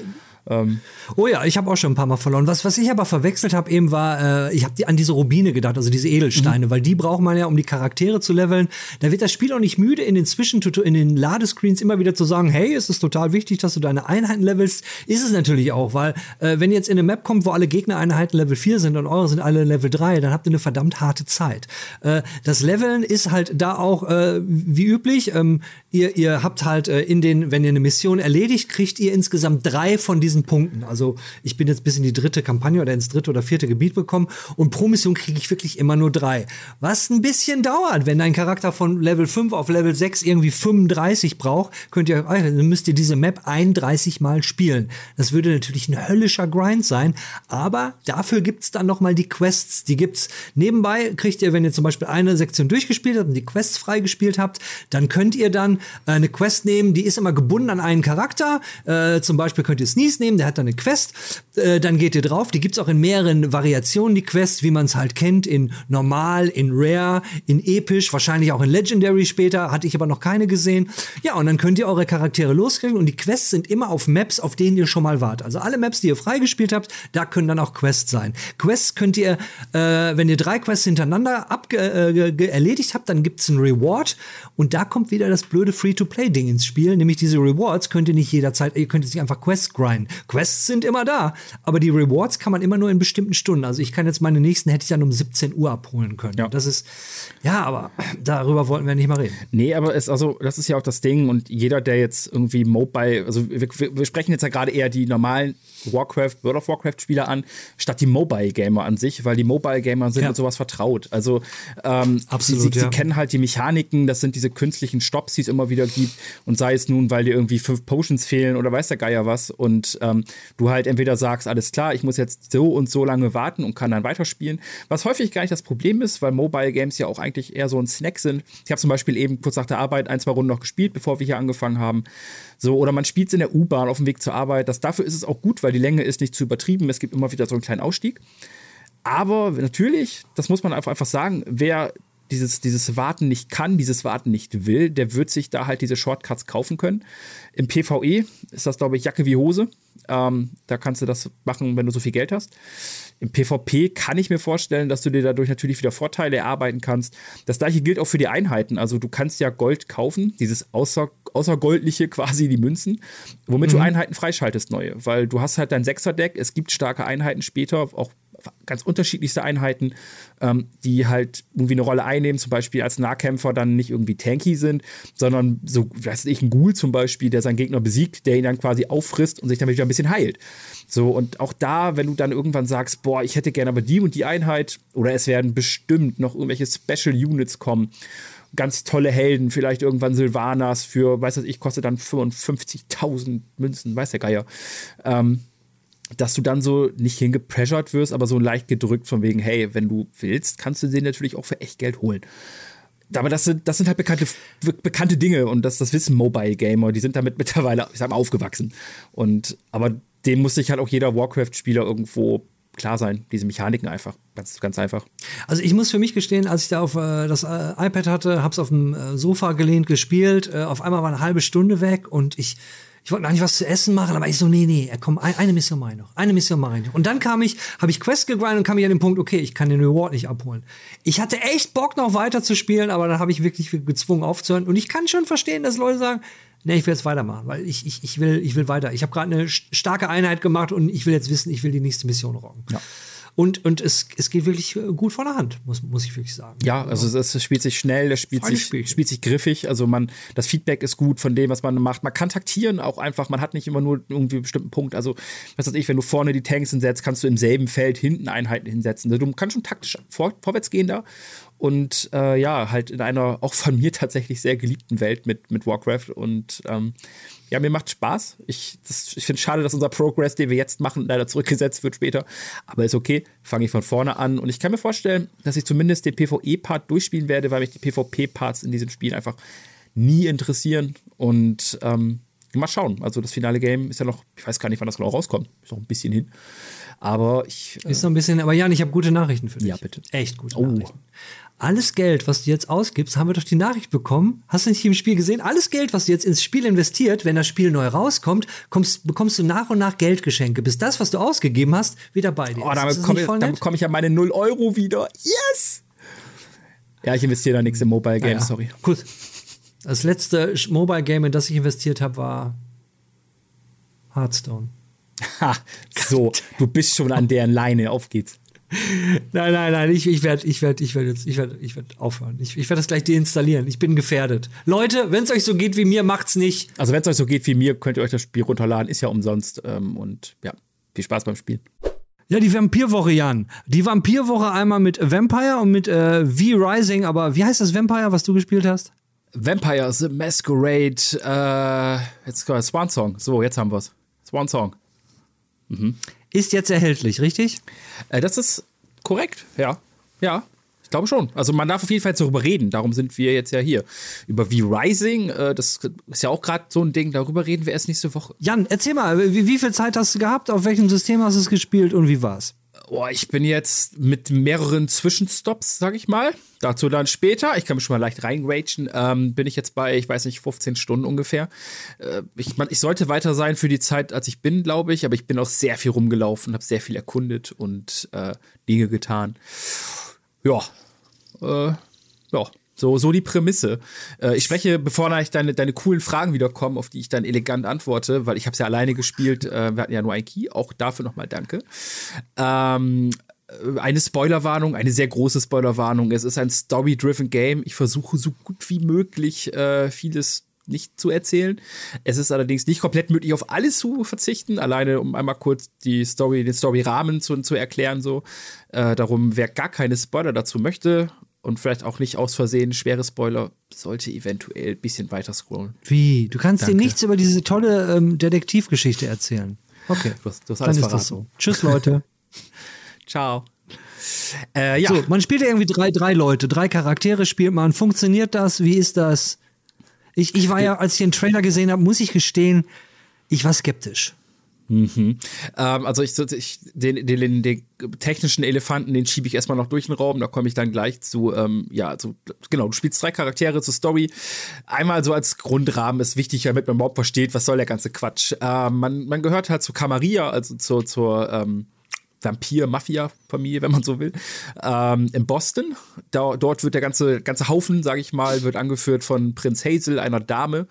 Ähm, oh ja, ich habe auch schon ein paar Mal verloren. Was, was ich aber verwechselt habe eben war, äh, ich habe die, an diese Rubine gedacht, also diese Edelsteine, mhm. weil die braucht man ja, um die Charaktere zu leveln. Da wird das Spiel auch nicht müde, in den Zwischen in den Ladescreens immer wieder zu sagen, hey, es ist total wichtig, dass du deine Einheiten levelst. Ist es natürlich auch, weil äh, wenn jetzt in eine Map kommt, wo alle Gegnereinheiten Level 4 sind und eure sind alle Level 3, dann habt ihr eine verdammt harte Zeit. Äh, das Leveln ist halt da auch äh, wie üblich. Ähm, ihr, ihr habt halt äh, in den, wenn ihr eine Mission erledigt, kriegt ihr insgesamt drei von diesen Punkten. Also ich bin jetzt bis in die dritte Kampagne oder ins dritte oder vierte Gebiet gekommen und pro Mission kriege ich wirklich immer nur drei. Was ein bisschen dauert, wenn dein Charakter von Level 5 auf Level 6 irgendwie 35 braucht, könnt ihr, dann müsst ihr diese Map 31 Mal spielen. Das würde natürlich ein höllischer Grind sein, aber dafür gibt's dann noch mal die Quests. Die gibt's nebenbei, kriegt ihr, wenn ihr zum Beispiel eine Sektion durchgespielt habt und die Quests freigespielt habt, dann könnt ihr dann äh, eine Quest nehmen, die ist immer gebunden an einen Charakter. Äh, zum Beispiel könnt ihr Sneeze nehmen, der hat dann eine Quest. Äh, dann geht ihr drauf. Die gibt's auch in mehreren Variationen, die Quests, wie man es halt kennt, in normal, in rare, in episch, wahrscheinlich auch in Legendary später, hatte ich aber noch keine gesehen. Ja, und dann könnt ihr eure Charaktere loskriegen und die Quests sind immer auf Maps, auf denen ihr schon mal wart. Also alle Maps, die ihr freigespielt habt, da können dann auch Quests sein. Quests könnt ihr, äh, wenn ihr drei Quests hintereinander abge äh, erledigt habt, dann gibt's einen Reward und da kommt wieder das blöde Free-to-Play-Ding ins Spiel, nämlich diese Rewards könnt ihr nicht jederzeit, ihr könnt jetzt nicht einfach Quests grinden. Quests sind immer da, aber die Rewards kann man immer nur in bestimmten Stunden. Also ich kann jetzt meine nächsten hätte ich dann um 17 Uhr abholen können. Ja. Das ist, ja, aber darüber wollten wir nicht mal reden. Nee, aber es, also, das ist ja auch das Ding und jeder, der jetzt irgendwie Mobile, also wir, wir sprechen jetzt ja gerade eher die normalen Warcraft, World of Warcraft Spieler an, statt die Mobile Gamer an sich, weil die Mobile Gamer sind ja. mit sowas vertraut. Also ähm, Absolut, sie, sie, ja. sie, kennen halt die Mechaniken, das sind diese künstlichen Stops, die es immer wieder gibt und sei es nun, weil dir irgendwie fünf Potions fehlen oder weiß der Geier was und ähm, du halt entweder sagst, alles klar, ich muss jetzt so und so lange warten und kann dann weiterspielen, was häufig gar nicht das Problem ist, weil Mobile Games ja auch eigentlich eher so ein Snack sind. Ich habe zum Beispiel eben kurz nach der Arbeit ein, zwei Runden noch gespielt, bevor wir hier angefangen haben. So, oder man spielt es in der U-Bahn auf dem Weg zur Arbeit. Das, dafür ist es auch gut, weil die Länge ist nicht zu übertrieben. Es gibt immer wieder so einen kleinen Ausstieg. Aber natürlich, das muss man einfach, einfach sagen, wer dieses, dieses Warten nicht kann, dieses Warten nicht will, der wird sich da halt diese Shortcuts kaufen können. Im PvE ist das, glaube ich, Jacke wie Hose. Ähm, da kannst du das machen, wenn du so viel Geld hast. Im PvP kann ich mir vorstellen, dass du dir dadurch natürlich wieder Vorteile erarbeiten kannst. Das gleiche gilt auch für die Einheiten. Also du kannst ja Gold kaufen, dieses außer, außergoldliche quasi die Münzen, womit mhm. du Einheiten freischaltest neue. Weil du hast halt dein Sechser-Deck, es gibt starke Einheiten später, auch ganz unterschiedlichste Einheiten, ähm, die halt irgendwie eine Rolle einnehmen, zum Beispiel als Nahkämpfer dann nicht irgendwie tanky sind, sondern so, weiß ich, ein Ghoul zum Beispiel, der seinen Gegner besiegt, der ihn dann quasi auffrisst und sich damit wieder ein bisschen heilt. So, und auch da, wenn du dann irgendwann sagst, boah, ich hätte gerne aber die und die Einheit, oder es werden bestimmt noch irgendwelche Special Units kommen, ganz tolle Helden, vielleicht irgendwann Sylvanas für, weiß was ich, kostet dann 55.000 Münzen, weiß der Geier. Ähm, dass du dann so nicht hingepressured wirst, aber so leicht gedrückt von wegen, hey, wenn du willst, kannst du den natürlich auch für echt Geld holen. Aber das sind, das sind halt bekannte, bekannte Dinge und das, das wissen Mobile Gamer, die sind damit mittlerweile, ich sag mal, aufgewachsen. Und, aber dem muss sich halt auch jeder Warcraft-Spieler irgendwo klar sein, diese Mechaniken einfach. Ganz, ganz einfach. Also ich muss für mich gestehen, als ich da auf äh, das äh, iPad hatte, hab's auf dem äh, Sofa gelehnt gespielt, äh, auf einmal war eine halbe Stunde weg und ich ich wollte eigentlich was zu essen machen, aber ich so, nee, nee, komm, eine Mission mache ich noch. Eine Mission mache ich noch. Und dann kam ich, habe ich Quest gegrindet und kam ich an den Punkt, okay, ich kann den Reward nicht abholen. Ich hatte echt Bock, noch weiter zu spielen, aber dann habe ich wirklich gezwungen aufzuhören. Und ich kann schon verstehen, dass Leute sagen, nee, ich will jetzt weitermachen, weil ich, ich, ich, will, ich will weiter. Ich habe gerade eine starke Einheit gemacht und ich will jetzt wissen, ich will die nächste Mission rocken. Ja. Und, und es, es geht wirklich äh, gut von der Hand, muss, muss ich wirklich sagen. Ja, also es spielt sich schnell, es spielt sich, spielt sich griffig. Also man, das Feedback ist gut von dem, was man macht. Man kann taktieren auch einfach, man hat nicht immer nur irgendwie einen bestimmten Punkt. Also, was weiß ich, wenn du vorne die Tanks hinsetzt, kannst du im selben Feld hinten Einheiten hinsetzen. Also du kannst schon taktisch vor, vorwärts gehen da und äh, ja, halt in einer auch von mir tatsächlich sehr geliebten Welt mit, mit Warcraft. Und ähm, ja, mir macht Spaß. Ich, ich finde es schade, dass unser Progress, den wir jetzt machen, leider zurückgesetzt wird später. Aber ist okay, fange ich von vorne an. Und ich kann mir vorstellen, dass ich zumindest den PvE-Part durchspielen werde, weil mich die PvP-Parts in diesem Spiel einfach nie interessieren. Und ähm, mal schauen. Also das finale Game ist ja noch, ich weiß gar nicht, wann das genau rauskommt. Ist noch ein bisschen hin. Aber ich. Äh ist noch ein bisschen, aber Jan, ich habe gute Nachrichten für dich. Ja, bitte. Echt gute oh. Nachrichten. alles Geld, was du jetzt ausgibst, haben wir doch die Nachricht bekommen. Hast du nicht im Spiel gesehen? Alles Geld, was du jetzt ins Spiel investiert, wenn das Spiel neu rauskommt, kommst, bekommst du nach und nach Geldgeschenke, bis das, was du ausgegeben hast, wieder bei dir ist. Oh, damit bekomme ich, bekomme ich ja meine 0 Euro wieder. Yes! Ja, ich investiere da nichts im Mobile Game, ja, sorry. Gut. Das letzte Mobile Game, in das ich investiert habe, war Hearthstone. Ha, so, du bist schon an deren Leine. Auf geht's. Nein, nein, nein, ich, ich werde ich werd, ich werd jetzt, ich werd, ich werd aufhören. Ich, ich werde das gleich deinstallieren. Ich bin gefährdet. Leute, wenn es euch so geht wie mir, macht's nicht. Also wenn es euch so geht wie mir, könnt ihr euch das Spiel runterladen. Ist ja umsonst. Ähm, und ja, viel Spaß beim Spielen. Ja, die Vampirwoche, Jan. Die Vampirwoche einmal mit Vampire und mit äh, V-Rising. Aber wie heißt das Vampire, was du gespielt hast? Vampire The Masquerade. Äh, jetzt Swan Song. So, jetzt haben wir's. Swan Song. Mhm. Ist jetzt erhältlich, richtig? Äh, das ist korrekt, ja. Ja, ich glaube schon. Also man darf auf jeden Fall darüber reden. Darum sind wir jetzt ja hier. Über V-Rising, äh, das ist ja auch gerade so ein Ding. Darüber reden wir erst nächste Woche. Jan, erzähl mal, wie, wie viel Zeit hast du gehabt? Auf welchem System hast du es gespielt und wie war's? Oh, ich bin jetzt mit mehreren Zwischenstops, sag ich mal. Dazu dann später. Ich kann mich schon mal leicht reingragen. Ähm, bin ich jetzt bei, ich weiß nicht, 15 Stunden ungefähr. Äh, ich, man, ich sollte weiter sein für die Zeit, als ich bin, glaube ich. Aber ich bin auch sehr viel rumgelaufen, habe sehr viel erkundet und äh, Dinge getan. Ja. Äh, ja. So, so die Prämisse. Äh, ich spreche, bevor ich deine, deine coolen Fragen wiederkommen, auf die ich dann elegant antworte, weil ich habe es ja alleine gespielt. Äh, wir hatten ja nur ein Key. Auch dafür nochmal danke. Ähm, äh, eine Spoilerwarnung, eine sehr große Spoilerwarnung. Es ist ein Story-driven Game. Ich versuche so gut wie möglich äh, vieles nicht zu erzählen. Es ist allerdings nicht komplett möglich, auf alles zu verzichten. Alleine, um einmal kurz die Story, den Story-Rahmen zu, zu erklären. So. Äh, darum, wer gar keine Spoiler dazu möchte, und vielleicht auch nicht aus Versehen schwere Spoiler, sollte eventuell ein bisschen weiter scrollen. Wie? Du kannst Danke. dir nichts über diese tolle ähm, Detektivgeschichte erzählen. Okay. Du hast, du hast alles Dann ist das so. Tschüss, Leute. Ciao. Äh, ja. So, man spielt ja irgendwie drei, drei Leute, drei Charaktere spielt man. Funktioniert das? Wie ist das? Ich, ich war ja, als ich den Trailer gesehen habe, muss ich gestehen, ich war skeptisch. Mhm. Ähm, also ich, ich den, den, den, technischen Elefanten, den schiebe ich erstmal noch durch den Raum, da komme ich dann gleich zu, ähm, ja, zu, genau, du spielst drei Charaktere zur Story. Einmal so als Grundrahmen ist wichtig, damit man überhaupt versteht, was soll der ganze Quatsch. Ähm, man, man gehört halt zu Camarilla, also zur, zur ähm, Vampir-Mafia-Familie, wenn man so will, ähm, in Boston. Da, dort wird der ganze, ganze Haufen, sage ich mal, wird angeführt von Prinz Hazel, einer Dame.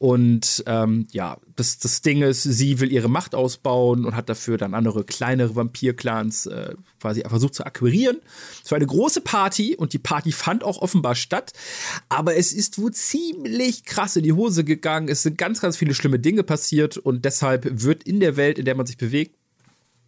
Und ähm, ja, das, das Ding ist, sie will ihre Macht ausbauen und hat dafür dann andere kleinere Vampir-Clans äh, quasi versucht zu akquirieren. Es war eine große Party und die Party fand auch offenbar statt. Aber es ist wohl ziemlich krass in die Hose gegangen. Es sind ganz, ganz viele schlimme Dinge passiert und deshalb wird in der Welt, in der man sich bewegt,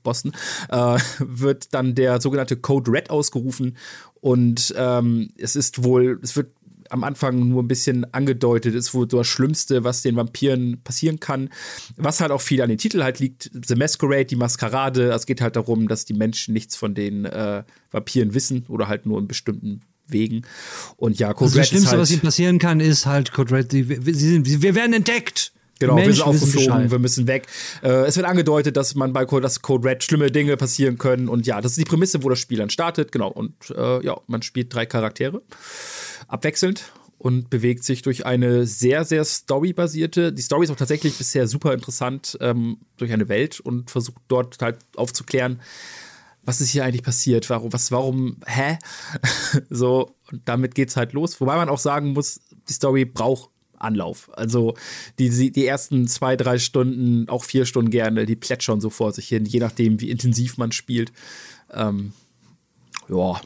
Boston, äh, wird dann der sogenannte Code Red ausgerufen und ähm, es ist wohl, es wird am Anfang nur ein bisschen angedeutet, ist so das Schlimmste, was den Vampiren passieren kann. Was halt auch viel an den Titel halt liegt, The Masquerade, die Maskerade. Es geht halt darum, dass die Menschen nichts von den äh, Vampiren wissen oder halt nur in bestimmten Wegen. Und ja, Code also Red Das Schlimmste, halt was ihnen passieren kann, ist halt Code Red, die, sie sind, wir werden entdeckt. Genau, wir sind aufgeflogen, wir müssen weg. Äh, es wird angedeutet, dass man bei Code, dass Code Red schlimme Dinge passieren können. Und ja, das ist die Prämisse, wo das Spiel dann startet. Genau. Und äh, ja, man spielt drei Charaktere abwechselnd und bewegt sich durch eine sehr, sehr storybasierte. Die Story ist auch tatsächlich bisher super interessant ähm, durch eine Welt und versucht dort halt aufzuklären, was ist hier eigentlich passiert, warum, was, warum, hä? so, und damit geht's halt los. Wobei man auch sagen muss, die Story braucht Anlauf. Also die, die ersten zwei, drei Stunden, auch vier Stunden gerne, die plätschern so vor sich hin, je nachdem, wie intensiv man spielt. Ähm, ja,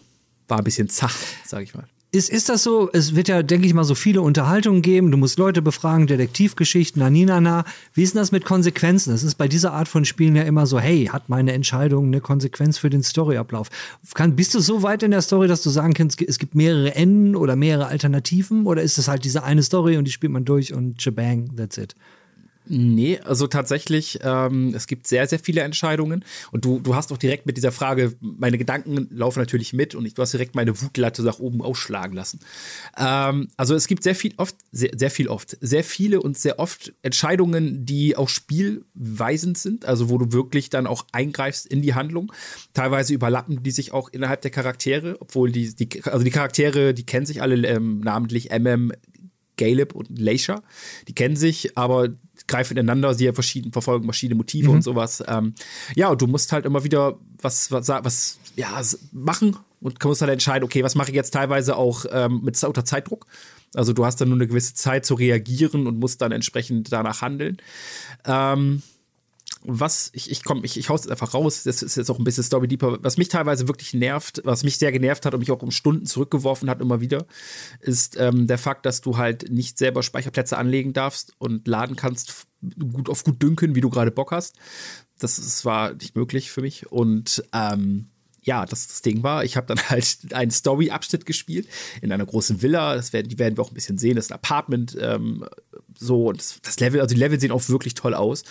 war ein bisschen zach, sag ich mal. Ist, ist das so? Es wird ja, denke ich mal, so viele Unterhaltungen geben. Du musst Leute befragen, Detektivgeschichten, naninana. Wie ist denn das mit Konsequenzen? Es ist bei dieser Art von Spielen ja immer so, hey, hat meine Entscheidung eine Konsequenz für den Storyablauf? Kann, bist du so weit in der Story, dass du sagen kannst, es gibt mehrere Enden oder mehrere Alternativen? Oder ist es halt diese eine Story und die spielt man durch und shebang, that's it? Nee, also tatsächlich, ähm, es gibt sehr, sehr viele Entscheidungen und du, du hast auch direkt mit dieser Frage, meine Gedanken laufen natürlich mit und ich, du hast direkt meine Wutlatte nach oben ausschlagen lassen. Ähm, also es gibt sehr viel oft, sehr, sehr viel oft, sehr viele und sehr oft Entscheidungen, die auch spielweisend sind, also wo du wirklich dann auch eingreifst in die Handlung. Teilweise überlappen die sich auch innerhalb der Charaktere, obwohl die, die also die Charaktere, die kennen sich alle ähm, namentlich MM, Galeb und Leisha. Die kennen sich, aber greifen ineinander, sie verschieden, verfolgen verschiedene Motive mhm. und sowas. Ähm, ja, und du musst halt immer wieder was, was, was ja, machen und musst halt entscheiden, okay, was mache ich jetzt teilweise auch ähm, mit unter Zeitdruck. Also du hast dann nur eine gewisse Zeit zu reagieren und musst dann entsprechend danach handeln. Ähm, was ich, ich komm, ich, ich hau's jetzt einfach raus, das ist jetzt auch ein bisschen Story Deeper, was mich teilweise wirklich nervt, was mich sehr genervt hat und mich auch um Stunden zurückgeworfen hat, immer wieder, ist ähm, der Fakt, dass du halt nicht selber Speicherplätze anlegen darfst und laden kannst, gut auf gut dünken, wie du gerade Bock hast. Das, das war nicht möglich für mich. Und ähm, ja, das, das Ding war, ich habe dann halt einen Story-Abschnitt gespielt in einer großen Villa. Das werden, die werden wir auch ein bisschen sehen. Das ist ein Apartment, ähm, so und das, das Level, also die Level sehen auch wirklich toll aus.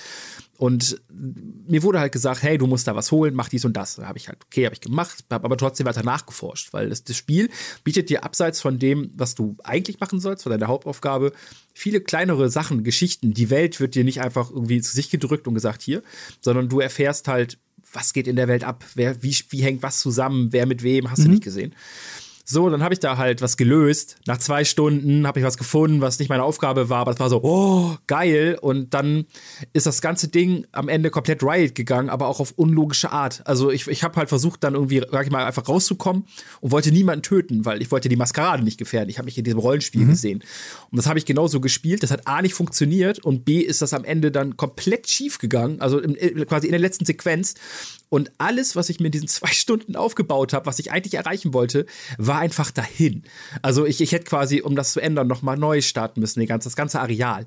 Und mir wurde halt gesagt, hey, du musst da was holen, mach dies und das. Da habe ich halt, okay, habe ich gemacht, habe aber trotzdem weiter nachgeforscht, weil das, das, Spiel bietet dir abseits von dem, was du eigentlich machen sollst, von deiner Hauptaufgabe, viele kleinere Sachen, Geschichten. Die Welt wird dir nicht einfach irgendwie zu sich gedrückt und gesagt, hier, sondern du erfährst halt, was geht in der Welt ab, wer, wie, wie hängt was zusammen, wer mit wem, hast mhm. du nicht gesehen. So, dann habe ich da halt was gelöst. Nach zwei Stunden habe ich was gefunden, was nicht meine Aufgabe war, aber es war so, oh, geil. Und dann ist das ganze Ding am Ende komplett Riot gegangen, aber auch auf unlogische Art. Also ich, ich habe halt versucht, dann irgendwie, sag ich mal, einfach rauszukommen und wollte niemanden töten, weil ich wollte die Maskerade nicht gefährden. Ich habe mich in diesem Rollenspiel mhm. gesehen. Und das habe ich genauso gespielt. Das hat A nicht funktioniert und B ist das am Ende dann komplett schief gegangen. Also im, quasi in der letzten Sequenz. Und alles, was ich mir in diesen zwei Stunden aufgebaut habe, was ich eigentlich erreichen wollte, war einfach dahin. Also ich, ich hätte quasi, um das zu ändern, nochmal neu starten müssen, die ganze, das ganze Areal.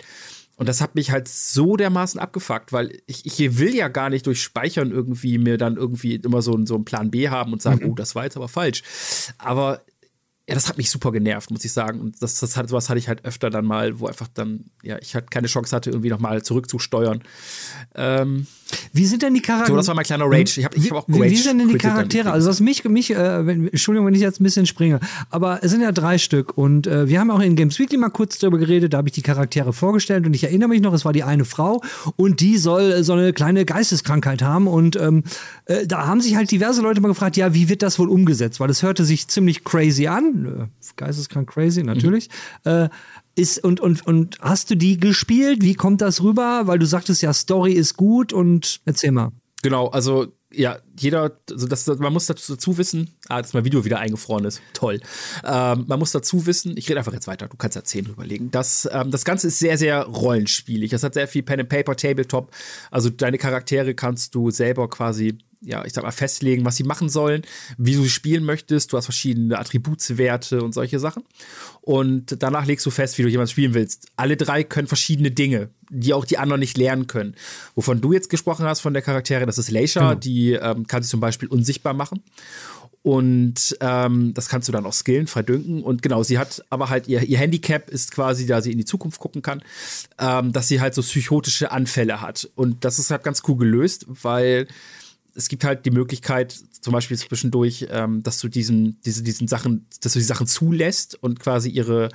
Und das hat mich halt so dermaßen abgefuckt, weil ich, ich will ja gar nicht durch Speichern irgendwie mir dann irgendwie immer so, so einen Plan B haben und sagen, mhm. oh, das war jetzt aber falsch. Aber ja, das hat mich super genervt, muss ich sagen. Und das, das hat, sowas hatte ich halt öfter dann mal, wo einfach dann, ja, ich halt keine Chance hatte, irgendwie nochmal zurückzusteuern. Ähm, wie sind denn die Charaktere? So, das war mein kleiner Rage. Ich habe ich hab auch Rage Wie sind denn die Charaktere? Also, was mich, mich äh, wenn, Entschuldigung, wenn ich jetzt ein bisschen springe, aber es sind ja drei Stück und äh, wir haben auch in Games Weekly mal kurz darüber geredet, da habe ich die Charaktere vorgestellt und ich erinnere mich noch, es war die eine Frau und die soll äh, so eine kleine Geisteskrankheit haben und ähm, äh, da haben sich halt diverse Leute mal gefragt, ja, wie wird das wohl umgesetzt? Weil es hörte sich ziemlich crazy an, äh, geisteskrank crazy, natürlich. Mhm. Äh, ist und, und, und hast du die gespielt? Wie kommt das rüber? Weil du sagtest ja, Story ist gut und erzähl mal. Genau, also ja, jeder, also das, man muss dazu wissen, ah, dass mein Video wieder eingefroren ist. Toll. Ähm, man muss dazu wissen, ich rede einfach jetzt weiter, du kannst ja zehn überlegen. Das, ähm, das Ganze ist sehr, sehr rollenspielig. Es hat sehr viel Pen and Paper, Tabletop. Also deine Charaktere kannst du selber quasi ja, ich sag mal, festlegen, was sie machen sollen, wie du sie spielen möchtest. Du hast verschiedene Attributswerte und solche Sachen. Und danach legst du fest, wie du jemand spielen willst. Alle drei können verschiedene Dinge, die auch die anderen nicht lernen können. Wovon du jetzt gesprochen hast von der Charaktere, das ist Leisha, genau. die ähm, kann sich zum Beispiel unsichtbar machen. Und ähm, das kannst du dann auch skillen, verdünken. Und genau, sie hat aber halt ihr, ihr Handicap ist quasi, da sie in die Zukunft gucken kann, ähm, dass sie halt so psychotische Anfälle hat. Und das ist halt ganz cool gelöst, weil es gibt halt die Möglichkeit, zum Beispiel zwischendurch, ähm, dass du diesen, diese, diesen Sachen, dass du die Sachen zulässt und quasi ihre,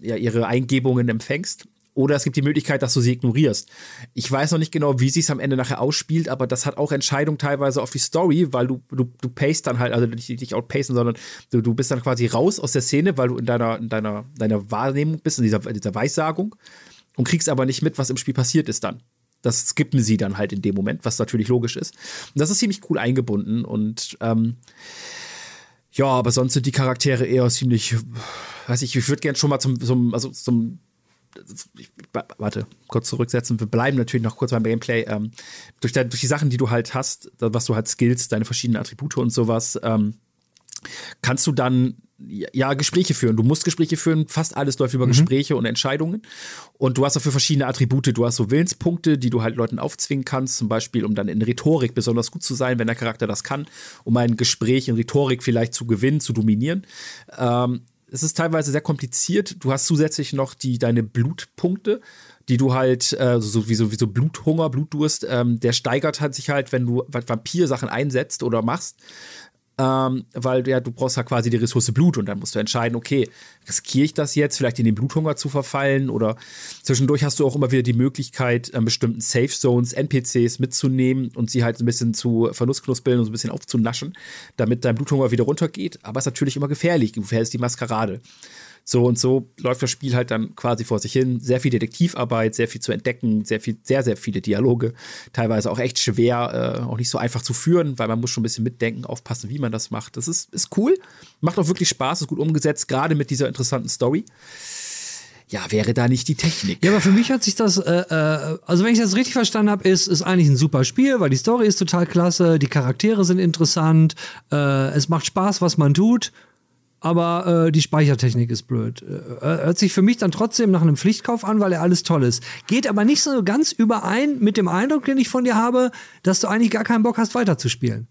ja, ihre Eingebungen empfängst. Oder es gibt die Möglichkeit, dass du sie ignorierst. Ich weiß noch nicht genau, wie sich es am Ende nachher ausspielt, aber das hat auch Entscheidung teilweise auf die Story, weil du, du, du pacest dann halt, also nicht, nicht outpacen, sondern du, du bist dann quasi raus aus der Szene, weil du in deiner, in deiner, deiner Wahrnehmung bist, in dieser, in dieser Weissagung und kriegst aber nicht mit, was im Spiel passiert ist dann. Das skippen sie dann halt in dem Moment, was natürlich logisch ist. Und das ist ziemlich cool eingebunden und ähm, ja, aber sonst sind die Charaktere eher ziemlich, weiß ich, ich würde gern schon mal zum, zum also zum ich, warte, kurz zurücksetzen. Wir bleiben natürlich noch kurz beim Gameplay. Ähm, durch, durch, die Sachen, die du halt hast, was du halt Skills, deine verschiedenen Attribute und sowas, ähm, kannst du dann ja, Gespräche führen. Du musst Gespräche führen. Fast alles läuft über mhm. Gespräche und Entscheidungen. Und du hast dafür verschiedene Attribute. Du hast so Willenspunkte, die du halt Leuten aufzwingen kannst. Zum Beispiel, um dann in Rhetorik besonders gut zu sein, wenn der Charakter das kann, um ein Gespräch in Rhetorik vielleicht zu gewinnen, zu dominieren. Ähm, es ist teilweise sehr kompliziert. Du hast zusätzlich noch die, deine Blutpunkte, die du halt, äh, so wie so, wie so Bluthunger, Blutdurst, ähm, der steigert halt sich halt, wenn du Vampir-Sachen einsetzt oder machst ähm, weil ja, du brauchst ja quasi die Ressource Blut und dann musst du entscheiden, okay, riskiere ich das jetzt, vielleicht in den Bluthunger zu verfallen oder zwischendurch hast du auch immer wieder die Möglichkeit, ähm, bestimmten Safe Zones, NPCs mitzunehmen und sie halt ein bisschen zu verlustknuspeln und so ein bisschen aufzunaschen, damit dein Bluthunger wieder runtergeht. Aber es ist natürlich immer gefährlich, du verhältst die Maskerade. So und so läuft das Spiel halt dann quasi vor sich hin. Sehr viel Detektivarbeit, sehr viel zu entdecken, sehr viel, sehr, sehr viele Dialoge. Teilweise auch echt schwer, äh, auch nicht so einfach zu führen, weil man muss schon ein bisschen mitdenken, aufpassen, wie man das macht. Das ist, ist cool. Macht auch wirklich Spaß, ist gut umgesetzt, gerade mit dieser interessanten Story ja, wäre da nicht die Technik. Ja, aber für mich hat sich das, äh, äh, also wenn ich das richtig verstanden habe, ist ist eigentlich ein super Spiel, weil die Story ist total klasse, die Charaktere sind interessant, äh, es macht Spaß, was man tut aber äh, die Speichertechnik ist blöd. Äh, hört sich für mich dann trotzdem nach einem Pflichtkauf an, weil er alles toll ist. Geht aber nicht so ganz überein mit dem Eindruck, den ich von dir habe, dass du eigentlich gar keinen Bock hast, weiterzuspielen.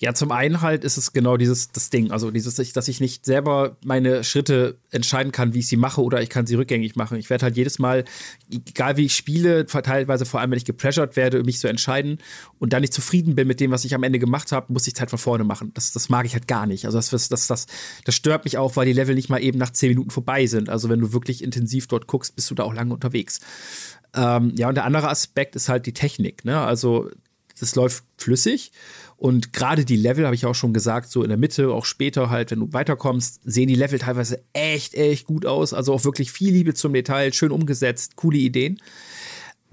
Ja, zum einen halt ist es genau dieses das Ding, also dieses, dass ich nicht selber meine Schritte entscheiden kann, wie ich sie mache oder ich kann sie rückgängig machen. Ich werde halt jedes Mal, egal wie ich spiele, teilweise vor allem, wenn ich gepressured werde, mich zu entscheiden und dann nicht zufrieden bin mit dem, was ich am Ende gemacht habe, muss ich es halt von vorne machen. Das, das mag ich halt gar nicht. Also das, das, das, das stört mich auch, weil die Level nicht mal eben nach zehn Minuten vorbei sind. Also wenn du wirklich intensiv dort guckst, bist du da auch lange unterwegs. Ähm, ja, und der andere Aspekt ist halt die Technik. Ne? Also das läuft flüssig und gerade die Level, habe ich auch schon gesagt, so in der Mitte, auch später halt, wenn du weiterkommst, sehen die Level teilweise echt, echt gut aus. Also auch wirklich viel Liebe zum Detail, schön umgesetzt, coole Ideen.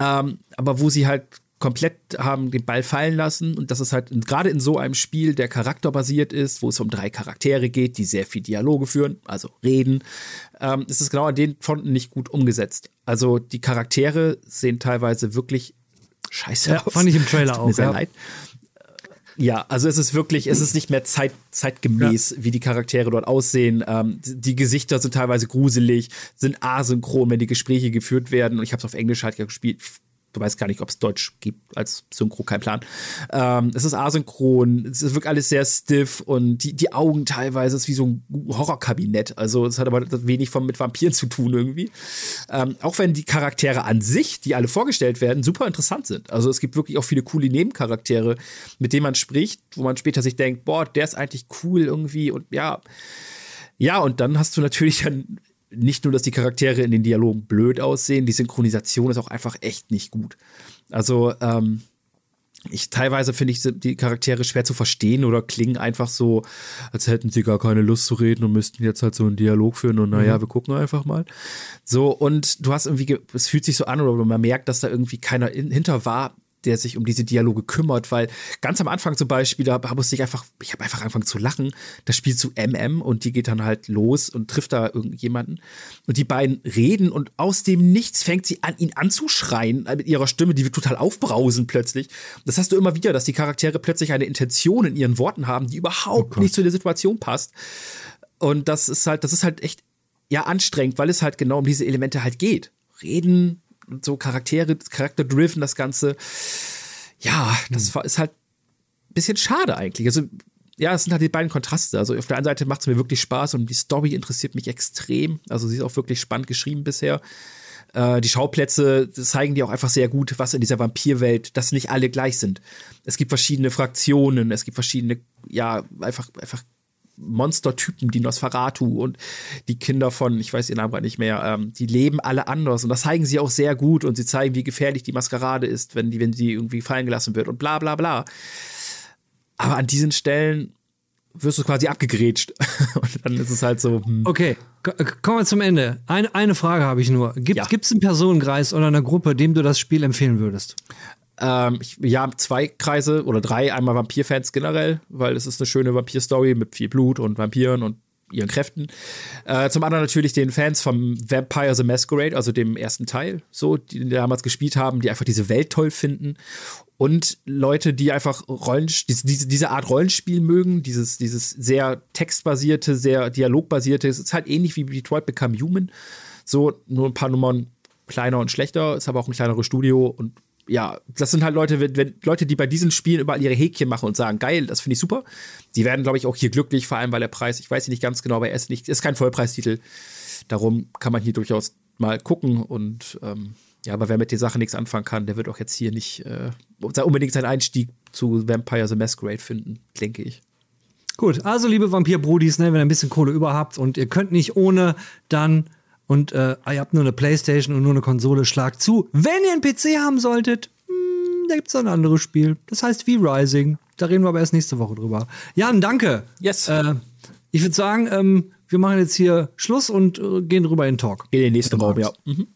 Ähm, aber wo sie halt komplett haben den Ball fallen lassen und das ist halt gerade in so einem Spiel, der charakterbasiert ist, wo es um drei Charaktere geht, die sehr viel Dialoge führen, also reden, ähm, ist es genau an den Fronten nicht gut umgesetzt. Also die Charaktere sehen teilweise wirklich scheiße ja, aus. Fand ich im Trailer auch. Mir sehr ja. leid. Ja, also es ist wirklich, es ist nicht mehr zeit, zeitgemäß, ja. wie die Charaktere dort aussehen. Ähm, die Gesichter sind teilweise gruselig, sind asynchron, wenn die Gespräche geführt werden. Und ich habe es auf Englisch halt gespielt du weißt gar nicht, ob es Deutsch gibt als Synchro, kein Plan. Ähm, es ist asynchron, es wirkt alles sehr stiff und die, die Augen teilweise ist wie so ein Horrorkabinett. Also es hat aber wenig von, mit Vampiren zu tun irgendwie. Ähm, auch wenn die Charaktere an sich, die alle vorgestellt werden, super interessant sind. Also es gibt wirklich auch viele coole Nebencharaktere, mit denen man spricht, wo man später sich denkt, boah, der ist eigentlich cool irgendwie und ja. Ja, und dann hast du natürlich dann nicht nur, dass die Charaktere in den Dialogen blöd aussehen, die Synchronisation ist auch einfach echt nicht gut. Also, ähm, ich teilweise finde ich die Charaktere schwer zu verstehen oder klingen einfach so, als hätten sie gar keine Lust zu reden und müssten jetzt halt so einen Dialog führen und naja, mhm. wir gucken einfach mal. So, und du hast irgendwie, es fühlt sich so an oder man merkt, dass da irgendwie keiner hinter war, der sich um diese Dialoge kümmert, weil ganz am Anfang zum Beispiel, da musste ich einfach, ich habe einfach angefangen zu lachen. Das spielt zu MM und die geht dann halt los und trifft da irgendjemanden. Und die beiden reden und aus dem Nichts fängt sie an, ihn anzuschreien mit ihrer Stimme, die wird total aufbrausen plötzlich. Das hast du immer wieder, dass die Charaktere plötzlich eine Intention in ihren Worten haben, die überhaupt oh nicht zu der Situation passt. Und das ist halt, das ist halt echt, ja, anstrengend, weil es halt genau um diese Elemente halt geht. Reden, so Charaktere, Charakterdriven, das Ganze. Ja, das hm. ist halt ein bisschen schade eigentlich. Also, ja, es sind halt die beiden Kontraste. Also auf der einen Seite macht es mir wirklich Spaß und die Story interessiert mich extrem. Also sie ist auch wirklich spannend geschrieben bisher. Äh, die Schauplätze zeigen dir auch einfach sehr gut, was in dieser Vampirwelt, dass nicht alle gleich sind. Es gibt verschiedene Fraktionen, es gibt verschiedene, ja, einfach, einfach Monstertypen, die Nosferatu und die Kinder von, ich weiß ihren Namen gerade nicht mehr, ähm, die leben alle anders und das zeigen sie auch sehr gut und sie zeigen, wie gefährlich die Maskerade ist, wenn die, wenn sie irgendwie fallen gelassen wird und bla bla bla. Aber an diesen Stellen wirst du quasi abgegrätscht. und dann ist es halt so. Hm. Okay, kommen wir zum Ende. Eine, eine Frage habe ich nur. Gibt es ja. einen Personenkreis oder eine Gruppe, dem du das Spiel empfehlen würdest? Ähm, ich, ja, zwei Kreise oder drei. Einmal Vampir-Fans generell, weil es ist eine schöne Vampir-Story mit viel Blut und Vampiren und ihren Kräften. Äh, zum anderen natürlich den Fans vom Vampire the Masquerade, also dem ersten Teil, so, die, damals gespielt haben, die einfach diese Welt toll finden. Und Leute, die einfach Rollen, diese, diese Art Rollenspiel mögen, dieses, dieses sehr textbasierte, sehr dialogbasierte, es ist halt ähnlich wie Detroit Become Human. So, nur ein paar Nummern kleiner und schlechter, ist aber auch ein kleineres Studio und ja, das sind halt Leute, wenn, wenn Leute, die bei diesen Spielen überall ihre Häkchen machen und sagen, geil, das finde ich super. Die werden, glaube ich, auch hier glücklich, vor allem weil der Preis, ich weiß nicht ganz genau, aber er ist nicht, ist kein Vollpreistitel. Darum kann man hier durchaus mal gucken und ähm, ja, aber wer mit der Sache nichts anfangen kann, der wird auch jetzt hier nicht äh, unbedingt seinen Einstieg zu Vampire the Masquerade finden, denke ich. Gut, also liebe Vampir-Brudis, ne, wenn ihr ein bisschen Kohle über habt und ihr könnt nicht ohne dann und äh, ihr habt nur eine Playstation und nur eine Konsole, schlagt zu. Wenn ihr einen PC haben solltet, mh, hm, da gibt es ein anderes Spiel. Das heißt V-Rising. Da reden wir aber erst nächste Woche drüber. Jan, danke. Yes. Äh, ich würde sagen, ähm, wir machen jetzt hier Schluss und äh, gehen rüber in den Talk. In den nächsten Raum, ja. Mhm.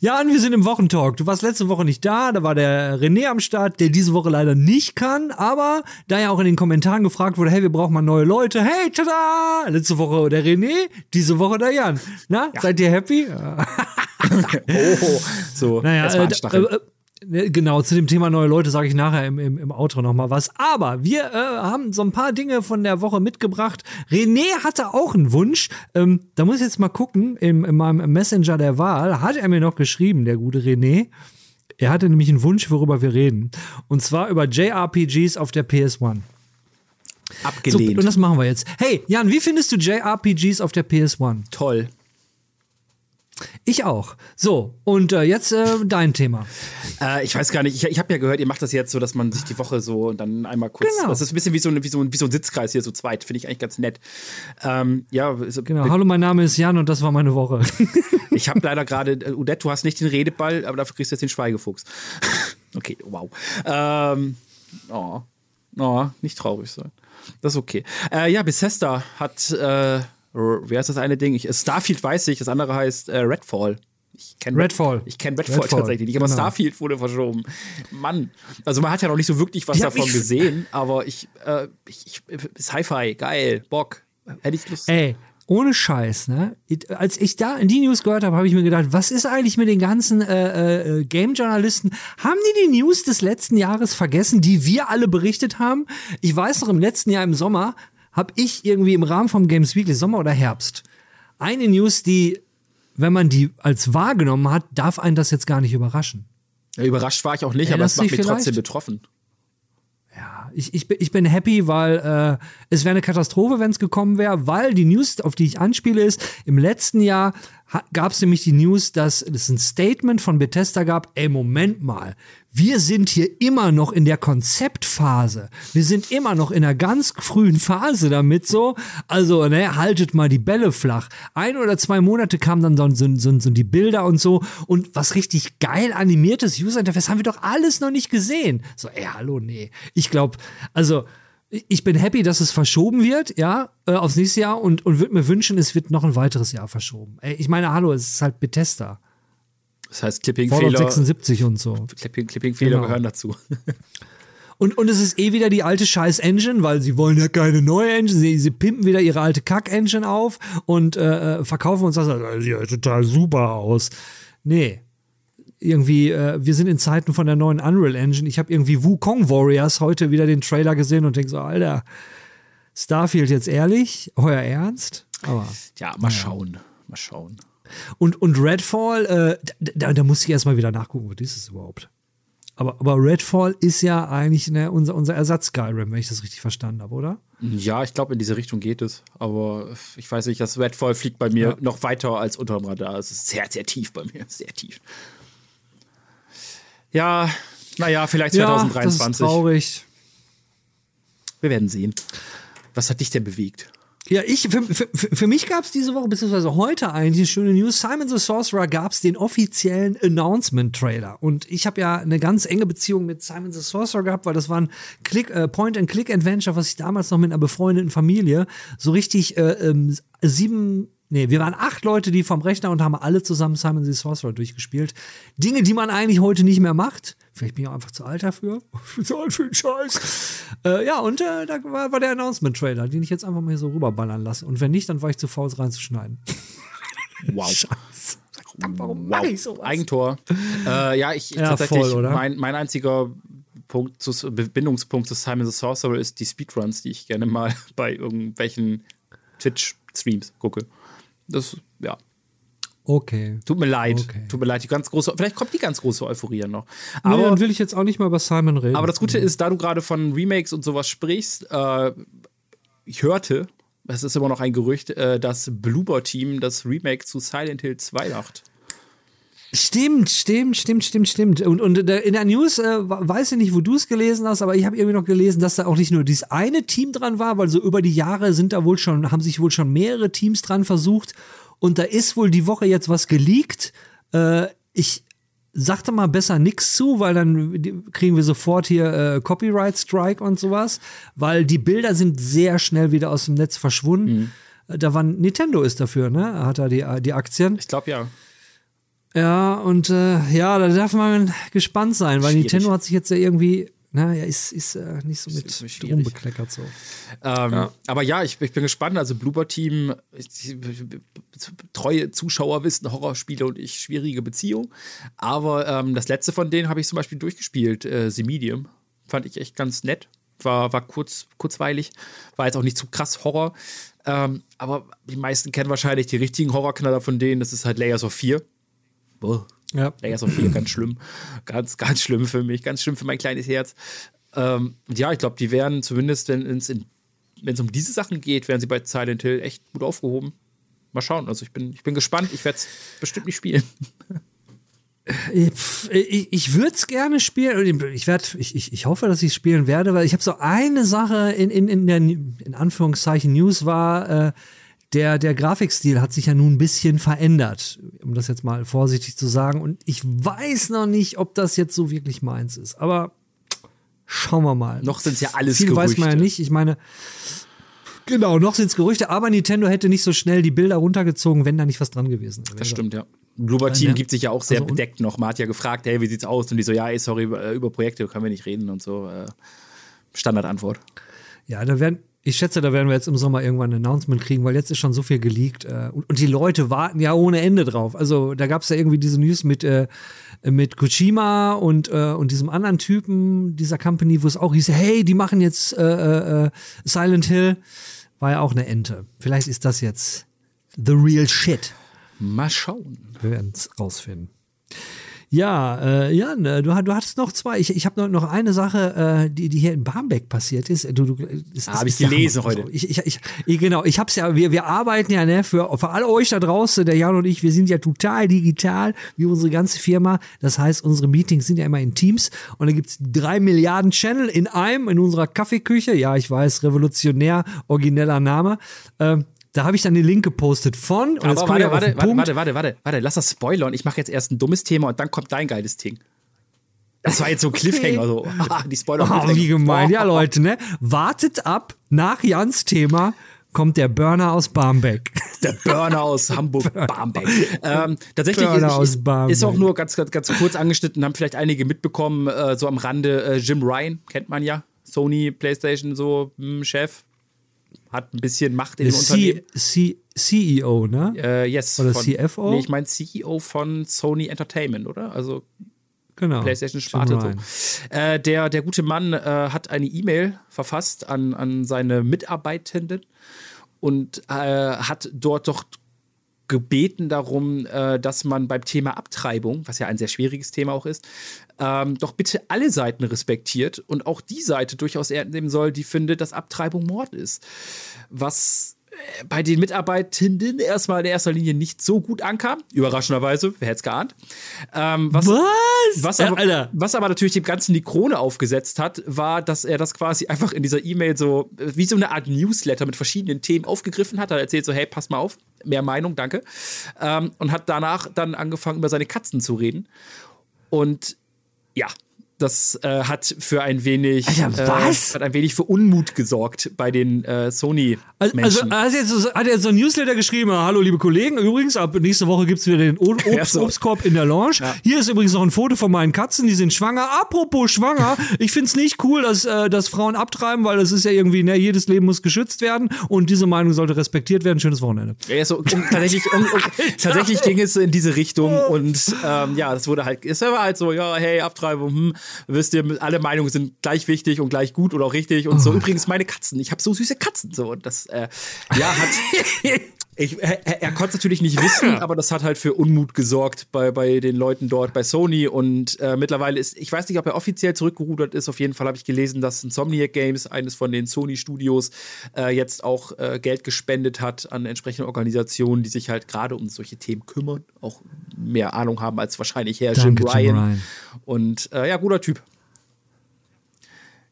Ja, und wir sind im Wochentalk. Du warst letzte Woche nicht da, da war der René am Start, der diese Woche leider nicht kann, aber da ja auch in den Kommentaren gefragt wurde, hey, wir brauchen mal neue Leute. Hey, tada! Letzte Woche der René, diese Woche der Jan. Na, ja. seid ihr happy? oh, so. Naja, äh, äh, Ne, genau, zu dem Thema neue Leute sage ich nachher im, im, im Outro nochmal was. Aber wir äh, haben so ein paar Dinge von der Woche mitgebracht. René hatte auch einen Wunsch. Ähm, da muss ich jetzt mal gucken, im, in meinem Messenger der Wahl hat er mir noch geschrieben, der gute René. Er hatte nämlich einen Wunsch, worüber wir reden. Und zwar über JRPGs auf der PS1. Abgelehnt. So, und das machen wir jetzt. Hey, Jan, wie findest du JRPGs auf der PS1? Toll. Ich auch. So, und äh, jetzt äh, dein Thema. Äh, ich weiß gar nicht, ich, ich habe ja gehört, ihr macht das jetzt so, dass man sich die Woche so und dann einmal kurz. Genau. Das ist ein bisschen wie so, ein, wie so, ein, wie so ein Sitzkreis hier, so zweit. Finde ich eigentlich ganz nett. Ähm, ja, genau. Hallo, mein Name ist Jan und das war meine Woche. ich habe leider gerade, äh, Udette, du hast nicht den Redeball, aber dafür kriegst du jetzt den Schweigefuchs. okay, wow. Ähm, oh, oh, nicht traurig sein. Das ist okay. Äh, ja, Bethesda hat äh, wie heißt das eine Ding? Ich, Starfield weiß ich, das andere heißt äh, Redfall. Ich kenne Redfall. Ich kenne Redfall, Redfall, tatsächlich nicht, aber genau. Starfield wurde verschoben. Mann, also man hat ja noch nicht so wirklich was ja, davon gesehen, aber ich, äh, ich, ich Sci-Fi, geil, Bock, hätte ich Lust. Ey, ohne Scheiß, ne? Als ich da in die News gehört habe, habe ich mir gedacht, was ist eigentlich mit den ganzen äh, äh, Game-Journalisten? Haben die die News des letzten Jahres vergessen, die wir alle berichtet haben? Ich weiß noch, im letzten Jahr im Sommer habe ich irgendwie im Rahmen vom Games Weekly, Sommer oder Herbst, eine News, die, wenn man die als wahrgenommen hat, darf einen das jetzt gar nicht überraschen. Ja, überrascht war ich auch nicht, aber es macht mich trotzdem betroffen. Ja, ich, ich, ich bin happy, weil äh, es wäre eine Katastrophe, wenn es gekommen wäre, weil die News, auf die ich anspiele, ist, im letzten Jahr gab es nämlich die News, dass es ein Statement von Bethesda gab, ey, Moment mal, wir sind hier immer noch in der Konzeptphase. Wir sind immer noch in einer ganz frühen Phase damit so. Also, ne, haltet mal die Bälle flach. Ein oder zwei Monate kamen dann so, so, so, so die Bilder und so. Und was richtig geil animiertes User Interface haben wir doch alles noch nicht gesehen. So, ey, hallo, nee. Ich glaube, also, ich bin happy, dass es verschoben wird, ja, äh, aufs nächste Jahr und, und würde mir wünschen, es wird noch ein weiteres Jahr verschoben. Ich meine, hallo, es ist halt Bethesda. Das heißt, Clipping-Fehler. 76 und so. Clipping-Fehler Clipping genau. gehören dazu. Und, und es ist eh wieder die alte Scheiß-Engine, weil sie wollen ja keine neue Engine. Sie, sie pimpen wieder ihre alte Kack-Engine auf und äh, äh verkaufen uns das. Das sieht ja total super aus. Nee. Irgendwie, äh, wir sind in Zeiten von der neuen Unreal Engine. Ich habe irgendwie Wukong Warriors heute wieder den Trailer gesehen und denke so, Alter, Starfield jetzt ehrlich? Euer Ernst? Aber. Ja, mal ja. schauen. Mal schauen. Und, und Redfall, äh, da, da muss ich erstmal wieder nachgucken, was ist es überhaupt? Aber, aber Redfall ist ja eigentlich ne, unser, unser Ersatz Skyrim, wenn ich das richtig verstanden habe, oder? Ja, ich glaube, in diese Richtung geht es. Aber ich weiß nicht, das Redfall fliegt bei mir ja. noch weiter als unterm Radar. Es ist sehr, sehr tief bei mir. Sehr tief. Ja, naja, vielleicht 2023. Ja, das ist traurig. Wir werden sehen. Was hat dich denn bewegt? Ja, ich, für, für, für mich gab es diese Woche, beziehungsweise heute eigentlich eine schöne News. Simon the Sorcerer gab es den offiziellen Announcement-Trailer. Und ich habe ja eine ganz enge Beziehung mit Simon the Sorcerer gehabt, weil das war ein Click, äh, Point-and-Click-Adventure, was ich damals noch mit einer befreundeten Familie so richtig äh, ähm, sieben Nee, wir waren acht Leute, die vom Rechner und haben alle zusammen Simon the Sorcerer durchgespielt. Dinge, die man eigentlich heute nicht mehr macht. Vielleicht bin ich auch einfach zu alt dafür. zu alt für den Scheiß. Äh, ja, und äh, da war, war der Announcement-Trailer, den ich jetzt einfach mal hier so rüberballern lasse. Und wenn nicht, dann war ich zu faul, es reinzuschneiden. Wow. Scheiße. Verdammt, warum wow. mache ich sowas? Eigentor. äh, ja, ich ja, tatsächlich, voll, mein, mein einziger Punkt zu, Verbindungspunkt zu Simon the Sorcerer ist die Speedruns, die ich gerne mal bei irgendwelchen Twitch-Streams gucke. Das, ja. Okay. Tut mir leid. Okay. Tut mir leid. Die ganz große, vielleicht kommt die ganz große Euphorie noch. Aber Aber, dann will ich jetzt auch nicht mal über Simon reden. aber das Gute ist, da du gerade von Remakes und sowas sprichst, äh, ich hörte, es ist immer noch ein Gerücht, äh, dass Bloober Team das Remake zu Silent Hill 2 macht. Stimmt, stimmt, stimmt, stimmt, stimmt. Und, und in der News, äh, weiß ich nicht, wo du es gelesen hast, aber ich habe irgendwie noch gelesen, dass da auch nicht nur dieses eine Team dran war, weil so über die Jahre sind da wohl schon, haben sich wohl schon mehrere Teams dran versucht. Und da ist wohl die Woche jetzt was geleakt. Äh, ich sagte mal besser nichts zu, weil dann kriegen wir sofort hier äh, Copyright Strike und sowas, weil die Bilder sind sehr schnell wieder aus dem Netz verschwunden. Mhm. Da war Nintendo ist dafür, ne? Hat er die, die Aktien. Ich glaube ja. Ja, und äh, ja, da darf man gespannt sein, weil Schwierig. Nintendo hat sich jetzt ja irgendwie, naja, ist, ist äh, nicht so Ist mit. Strom bekleckert so. Ähm, Aber ja, ich, ich bin gespannt. Also Bloober Team, treue Zuschauer wissen Horrorspiele und ich schwierige Beziehung. Aber ähm, das letzte von denen habe ich zum Beispiel durchgespielt, äh, The Medium. Fand ich echt ganz nett. War, war kurz, kurzweilig, war jetzt auch nicht zu krass Horror. Ähm, aber die meisten kennen wahrscheinlich die richtigen Horrorknaller von denen. Das ist halt Layers of Fear. Boah. Ja. Layers of Fear, ganz schlimm. Ganz, ganz schlimm für mich, ganz schlimm für mein kleines Herz. Ähm, und ja, ich glaube, die werden zumindest, wenn es es um diese Sachen geht, werden sie bei Silent Hill echt gut aufgehoben. Mal schauen. Also ich bin, ich bin gespannt. Ich werde es bestimmt nicht spielen. Ich, pff, ich, ich würde es gerne spielen. Ich, werd, ich, ich, ich hoffe, dass ich spielen werde, weil ich habe so eine Sache in, in, in der in Anführungszeichen News war, äh, der, der Grafikstil hat sich ja nun ein bisschen verändert, um das jetzt mal vorsichtig zu sagen. Und ich weiß noch nicht, ob das jetzt so wirklich meins ist. Aber schauen wir mal. Noch sind es ja alles Viel Gerüchte. weiß man ja nicht. Ich meine, genau, noch sind es Gerüchte, aber Nintendo hätte nicht so schnell die Bilder runtergezogen, wenn da nicht was dran gewesen wäre. Das stimmt, ja. Bloober Team Ja. gibt sich ja auch sehr Also bedeckt noch. Man hat ja gefragt, hey, wie sieht's aus? Und die so, ja, ey, sorry, über, über Projekte können wir nicht reden und so. Äh, Standardantwort. Ja, da werden, ich schätze, da werden wir jetzt im Sommer irgendwann ein Announcement kriegen, weil jetzt ist schon so viel geleakt. Äh, und, und die Leute warten ja ohne Ende drauf. Also da gab es ja irgendwie diese News mit, äh, mit Kojima und, äh, und diesem anderen Typen dieser Company, wo es auch hieß, hey, die machen jetzt äh, äh, Silent Hill. War ja auch eine Ente. Vielleicht ist das jetzt the real shit. Mal schauen. Wir werden es rausfinden. Ja, äh, Jan, äh, du, du hattest noch zwei. Ich, ich habe noch, eine Sache, äh, die, die hier in Barmbek passiert ist. Du, du, das Ah, ist- hab ich gelesen heute. Ich, ich, ich, genau, ich hab's ja, wir, wir arbeiten ja, ne, für, für alle euch da draußen, der Jan und ich, wir sind ja total digital, wie unsere ganze Firma. Das heißt, unsere Meetings sind ja immer in Teams und da gibt's drei Milliarden Channel in einem, in unserer Kaffeeküche. Ja, ich weiß, revolutionär, origineller Name. Ähm, da habe ich dann den Link gepostet von. Und Aber warte, warte, warte, warte, warte, warte, warte, lass das spoilern. Ich mache jetzt erst ein dummes Thema und dann kommt dein geiles Ding. Das war jetzt so ein Cliffhanger, so. Ah, die Spoiler. Oh, wie gemein. Ja, Leute, ne? Wartet ab, nach Jans Thema kommt der Burner aus Barmbek. Der Burner aus Hamburg, Barmbek. Ähm, tatsächlich ist, aus ist, Barmbek. ist auch nur ganz, ganz, ganz kurz angeschnitten, haben vielleicht einige mitbekommen, äh, so am Rande. Äh, Jim Ryan, kennt man ja. Sony, PlayStation, so hm, Chef. Hat ein bisschen Macht in dem Unternehmen. C CEO, ne? Äh, yes. Oder von, CFO? Nee, ich meine CEO von Sony Entertainment, oder? Also Genau. PlayStation Jim Sparte. Ryan. So. Äh, der, der gute Mann äh, hat eine E-Mail verfasst an, an seine Mitarbeitenden und äh, hat dort doch gebeten darum, äh, dass man beim Thema Abtreibung, was ja ein sehr schwieriges Thema auch ist, ähm, doch bitte alle Seiten respektiert und auch die Seite durchaus ernst nehmen soll, die findet, dass Abtreibung Mord ist. Was äh, bei den Mitarbeitenden erstmal in erster Linie nicht so gut ankam. Überraschenderweise, wer hätte es geahnt. Ähm, was, Was? was, aber, Alter. was aber natürlich dem Ganzen die Krone aufgesetzt hat, war, dass er das quasi einfach in dieser E-Mail so, äh, wie so eine Art Newsletter mit verschiedenen Themen aufgegriffen hat. Er erzählt so, hey, pass mal auf, mehr Meinung, danke. Ähm, und hat danach dann angefangen, über seine Katzen zu reden. Und ja, das äh, hat für ein wenig, Alter, was? Äh, hat ein wenig für Unmut gesorgt bei den äh, Sony Also, Menschen. also hat, er jetzt, hat er jetzt so ein Newsletter geschrieben, hallo liebe Kollegen, übrigens, ab nächste Woche gibt's wieder den O- Obst, Ja, so. Obstkorb in der Lounge. Hier ist übrigens noch ein Foto von meinen Katzen, die sind schwanger. Apropos schwanger, ich find's nicht cool, dass, äh, dass Frauen abtreiben, weil das ist ja irgendwie, ne, jedes Leben muss geschützt werden und diese Meinung sollte respektiert werden. Schönes Wochenende. Ja, so, tatsächlich, um, um, tatsächlich ging es in diese Richtung und ähm, ja, das wurde halt, es war halt so, ja, hey, Abtreibung, hm, wisst ihr, alle Meinungen sind gleich wichtig und gleich gut oder auch richtig und so. Übrigens, meine Katzen, ich habe so süße Katzen, so und das, äh, ja, hat, Ich, er, er konnte es natürlich nicht wissen, aber das hat halt für Unmut gesorgt bei, bei den Leuten dort bei Sony. Und äh, mittlerweile ist, ich weiß nicht, ob er offiziell zurückgerudert ist. Auf jeden Fall habe ich gelesen, dass Insomniac Games, eines von den Sony-Studios, äh, jetzt auch äh, Geld gespendet hat an entsprechende Organisationen, die sich halt gerade um solche Themen kümmern, auch mehr Ahnung haben als wahrscheinlich Herr Jim Ryan. Jim Ryan. Und äh, ja, guter Typ.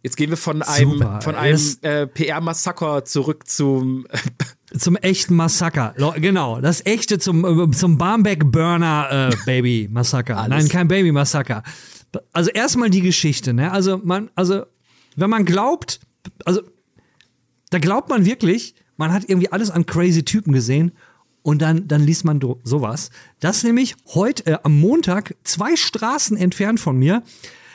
Jetzt gehen wir von einem, von einem äh, PR-Massaker zurück zum zum echten Massaker. Genau, das echte zum, äh, zum Barmbek Burner äh, Baby Massaker. Nein, kein Baby Massaker. Also erstmal die Geschichte, ne? Also man, also wenn man glaubt, also da glaubt man wirklich, man hat irgendwie alles an crazy Typen gesehen und dann, dann liest man sowas. Das nämlich heute, äh, am Montag, zwei Straßen entfernt von mir,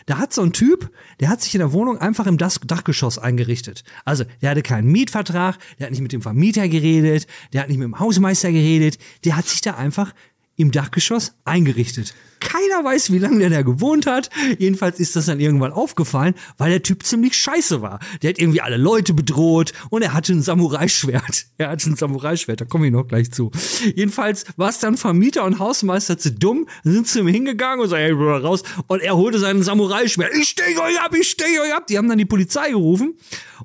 da hat so ein Typ, der hat sich in der Wohnung einfach im Dachgeschoss eingerichtet. Also, der hatte keinen Mietvertrag, der hat nicht mit dem Vermieter geredet, der hat nicht mit dem Hausmeister geredet, der hat sich da einfach im Dachgeschoss eingerichtet. Keiner weiß, wie lange der da gewohnt hat. Jedenfalls ist das dann irgendwann aufgefallen, weil der Typ ziemlich scheiße war. Der hat irgendwie alle Leute bedroht und er hatte ein Samurai-Schwert. Er hatte ein Samurai-Schwert, da komme ich noch gleich zu. Jedenfalls war es dann Vermieter und Hausmeister zu dumm, sind zu ihm hingegangen und sagen, hey, raus. Und er holte sein Samurai-Schwert. Ich stehe euch ab, ich stehe euch ab. Die haben dann die Polizei gerufen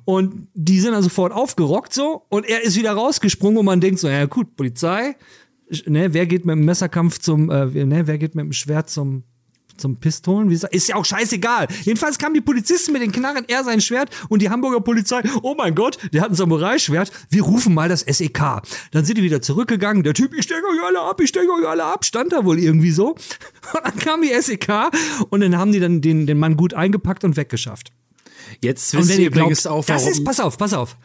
und die sind dann sofort aufgerockt so und er ist wieder rausgesprungen und man denkt so, ja gut, Polizei, ne, wer geht mit dem Messerkampf zum, äh, ne, wer geht mit dem Schwert zum zum Pistolen, wie ist, ist ja auch scheißegal. Jedenfalls kamen die Polizisten mit den Knarren, er sein Schwert und die Hamburger Polizei, oh mein Gott, der hat ein Samurai-Schwert, wir rufen mal das SEK. Dann sind die wieder zurückgegangen, der Typ, ich stecke euch alle ab, ich stecke euch alle ab, stand da wohl irgendwie so. Und dann kam die SEK und dann haben die dann den, den Mann gut eingepackt und weggeschafft. Jetzt wisst ihr übrigens auch, warum. Das ist, pass auf, pass auf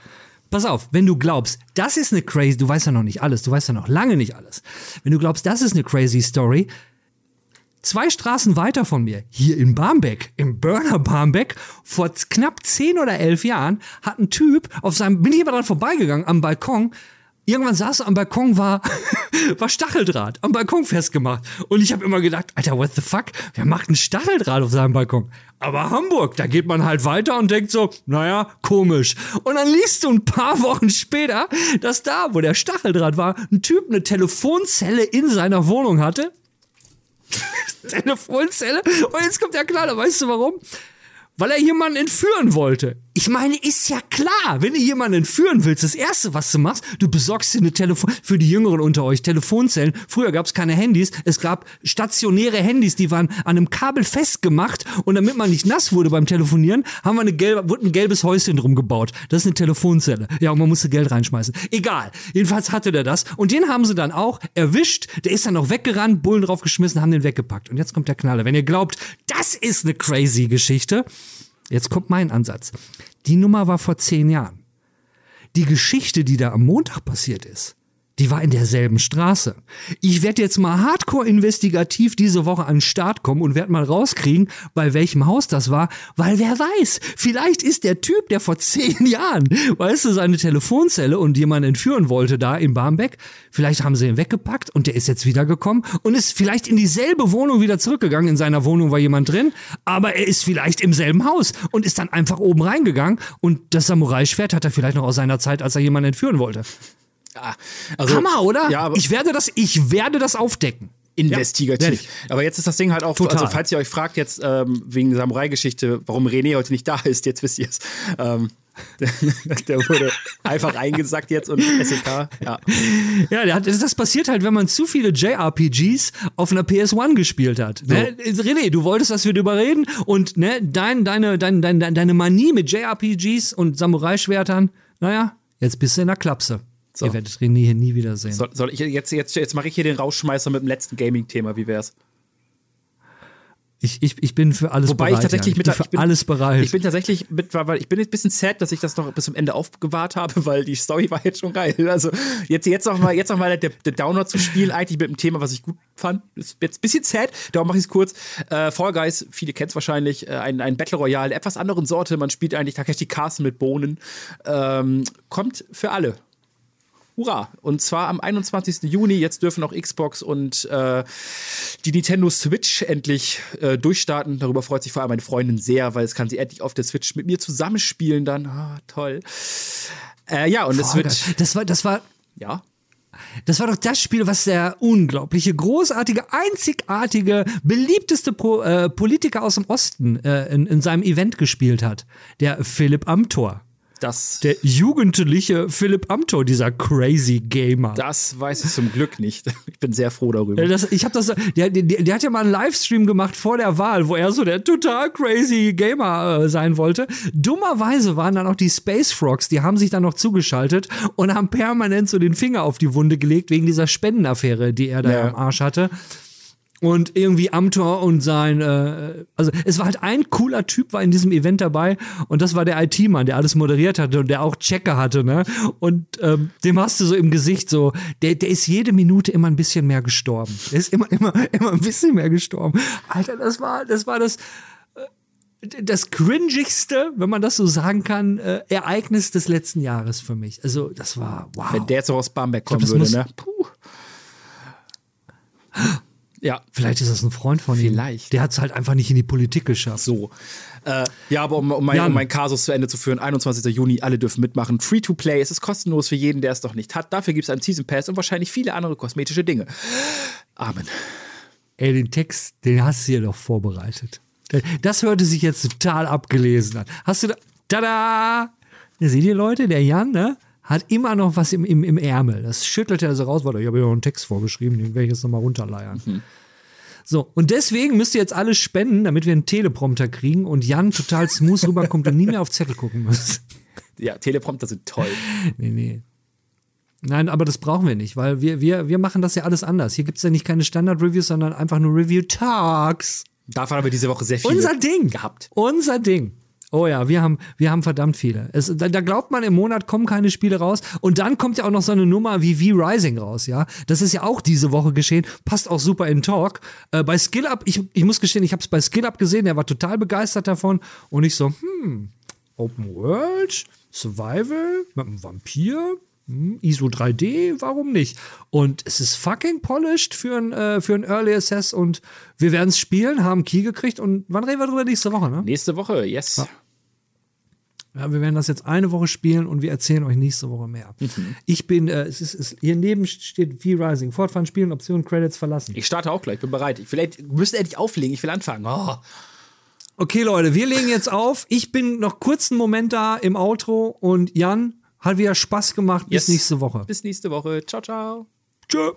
pass auf, wenn du glaubst, das ist eine crazy, du weißt ja noch nicht alles, du weißt ja noch lange nicht alles. Wenn du glaubst, das ist eine crazy Story, zwei Straßen weiter von mir, hier in Barmbek, im Burner Barmbek, vor knapp zehn oder elf Jahren, hat ein Typ auf seinem, bin ich aber dran vorbeigegangen, am Balkon, Irgendwann saß er am Balkon, war, war Stacheldraht am Balkon festgemacht. Und ich habe immer gedacht, Alter, what the fuck? Wer macht ein Stacheldraht auf seinem Balkon? Aber Hamburg, da geht man halt weiter und denkt so, naja, komisch. Und dann liest du ein paar Wochen später, dass da, wo der Stacheldraht war, ein Typ eine Telefonzelle in seiner Wohnung hatte. Telefonzelle. Und jetzt kommt der Knaller, weißt du warum? Weil er jemanden entführen wollte. Ich meine, ist ja klar, wenn du jemanden entführen willst, das erste, was du machst, du besorgst dir eine Telefon für die Jüngeren unter euch Telefonzellen. Früher gab es keine Handys, es gab stationäre Handys, die waren an einem Kabel festgemacht und damit man nicht nass wurde beim Telefonieren, haben wir eine gelbe, wurde ein gelbes Häuschen drum gebaut. Das ist eine Telefonzelle. Ja, und man musste Geld reinschmeißen. Egal. Jedenfalls hatte der das und den haben sie dann auch erwischt. Der ist dann noch weggerannt, Bullen draufgeschmissen, haben den weggepackt. Und jetzt kommt der Knaller. Wenn ihr glaubt, das ist eine crazy Geschichte, Jetzt kommt mein Ansatz. Die Nummer war vor zehn Jahren. Die Geschichte, die da am Montag passiert ist, die war in derselben Straße. Ich werde jetzt mal hardcore investigativ diese Woche an den Start kommen und werde mal rauskriegen, bei welchem Haus das war, weil wer weiß, vielleicht ist der Typ, der vor zehn Jahren, weißt du, seine Telefonzelle und jemanden entführen wollte da in Barmbek, vielleicht haben sie ihn weggepackt und der ist jetzt wiedergekommen und ist vielleicht in dieselbe Wohnung wieder zurückgegangen. In seiner Wohnung war jemand drin, aber er ist vielleicht im selben Haus und ist dann einfach oben reingegangen und das Samurai-Schwert hat er vielleicht noch aus seiner Zeit, als er jemanden entführen wollte. Also, Hammer, oder? Ja, ich werde das, ich werde das aufdecken. Investigativ. Ja, aber jetzt ist das Ding halt auch, Total. also falls ihr euch fragt jetzt ähm, wegen Samurai-Geschichte, warum René heute nicht da ist, jetzt wisst ihr es. Ähm, der, der, wurde einfach eingesackt jetzt und SEK, ja. Ja, das passiert halt, wenn man zu viele JRPGs auf einer PS1 gespielt hat. Ne? So. René, du wolltest, dass wir darüber reden und ne, dein, deine, dein, dein, deine Manie mit JRPGs und Samurai-Schwertern, naja, jetzt bist du in der Klapse. So. Ihr werdet René hier nie wiedersehen. Soll, soll ich jetzt, jetzt, jetzt mache ich hier den Rausschmeißer mit dem letzten Gaming-Thema, wie wär's? Ich, ich, ich bin für alles Wobei bereit. ich tatsächlich ja. ich mit für bin, alles bereit. Ich bin tatsächlich mit, weil ich bin jetzt ein bisschen sad, dass ich das noch bis zum Ende aufgewahrt habe, weil die Story war jetzt schon geil. Also jetzt, jetzt noch mal, jetzt noch mal der, der Downer zu spielen, eigentlich mit einem Thema, was ich gut fand. Ist jetzt ein bisschen sad, darum mache ich es kurz. Äh, Fall Guys, viele kennen es wahrscheinlich, äh, ein, ein Battle Royale etwas anderen Sorte. Man spielt eigentlich Takeshi Castle mit Bohnen. Ähm, kommt für alle Hurra! Und zwar am 21. Juni. Jetzt dürfen auch Xbox und äh, die Nintendo Switch endlich äh, durchstarten. Darüber freut sich vor allem meine Freundin sehr, weil es kann sie endlich auf der Switch mit mir zusammenspielen dann. Ah, toll. Äh, ja, und Voll es wird. Das war, das war. Ja. Das war doch das Spiel, was der unglaubliche, großartige, einzigartige, beliebteste Pro, äh, Politiker aus dem Osten äh, in, in seinem Event gespielt hat. Der Philipp Amthor. Das, Der jugendliche Philipp Amthor, dieser crazy Gamer. das weiß ich zum Glück nicht. Ich bin sehr froh darüber. Das, ich habe das, der, der, der hat ja mal einen Livestream gemacht vor der Wahl, wo er so der total crazy Gamer äh, sein wollte. Dummerweise waren dann auch die Space Frogs, die haben sich dann noch zugeschaltet und haben permanent so den Finger auf die Wunde gelegt wegen dieser Spendenaffäre, die er da Ja. am Arsch hatte. Und irgendwie Amtor und sein, äh, also es war halt ein cooler Typ war in diesem Event dabei und das war der IT-Mann, der alles moderiert hatte und der auch Checker hatte, ne? Und ähm, dem hast du so im Gesicht so, der, der ist jede Minute immer ein bisschen mehr gestorben. Der ist immer, immer, immer ein bisschen mehr gestorben. Alter, das war, das war das, äh, das cringigste, wenn man das so sagen kann, äh, Ereignis des letzten Jahres für mich. Also, das war wow. Wenn der jetzt auch aus Bamberg glaub, kommen das würde, ne? Puh. Ja, Vielleicht ist das ein Freund von ihm. Vielleicht. Der hat es halt einfach nicht in die Politik geschafft. so. Äh, ja, aber um, um, mein, um meinen Kasus zu Ende zu führen, 21. Juni, alle dürfen mitmachen. Free to play, es ist kostenlos für jeden, der es noch nicht hat. Dafür gibt es einen Season Pass und wahrscheinlich viele andere kosmetische Dinge. Amen. Ey, den Text, den hast du dir doch vorbereitet. Das hörte sich jetzt total abgelesen an. Hast du da. Tada! Ja, seht ihr, Leute, der Jan, ne? Hat immer noch was im, im, im Ärmel. Das schüttelt er so raus. Warte, ich habe ja noch einen Text vorgeschrieben, den werde ich jetzt nochmal runterleiern. So, und deswegen müsst ihr jetzt alle spenden, damit wir einen Teleprompter kriegen und Jan total smooth rüberkommt und nie mehr auf Zettel gucken muss. Ja, Teleprompter sind toll. Nee, nee. Nein, aber das brauchen wir nicht, weil wir, wir, wir machen das ja alles anders. Hier gibt es ja nicht keine Standard-Reviews, sondern einfach nur Review-Talks. Davon haben wir diese Woche sehr viele Unser Ding. gehabt. Unser Ding. Oh ja, wir haben, wir haben verdammt viele. Es, da, da glaubt man, im Monat kommen keine Spiele raus. Und dann kommt ja auch noch so eine Nummer wie V-Rising raus, ja. Das ist ja auch diese Woche geschehen. Passt auch super in Talk. Äh, bei Skill Up, ich, ich muss gestehen, ich habe es bei Skill Up gesehen, der war total begeistert davon. Und ich so, hm, Open World, Survival, mit einem Vampir, hm, ISO 3D, warum nicht? Und es ist fucking polished für ein, äh, für ein Early Access und wir werden es spielen, haben einen Key gekriegt und wann reden wir drüber nächste Woche, ne? Nächste Woche, yes. Ja, wir werden das jetzt eine Woche spielen und wir erzählen euch nächste Woche mehr. Ich bin, äh, es ist, es, hier neben steht V-Rising, Fortfahren, Spielen, Optionen, Credits verlassen. Ich starte auch gleich, bin bereit. Ich, vielleicht müsst ihr endlich auflegen, ich will anfangen. Oh. Okay, Leute, wir legen jetzt auf. Ich bin noch kurz einen Moment da im Outro und Jan, hat wieder Spaß gemacht. Bis Yes. nächste Woche. Bis nächste Woche. Ciao, ciao. Tschö.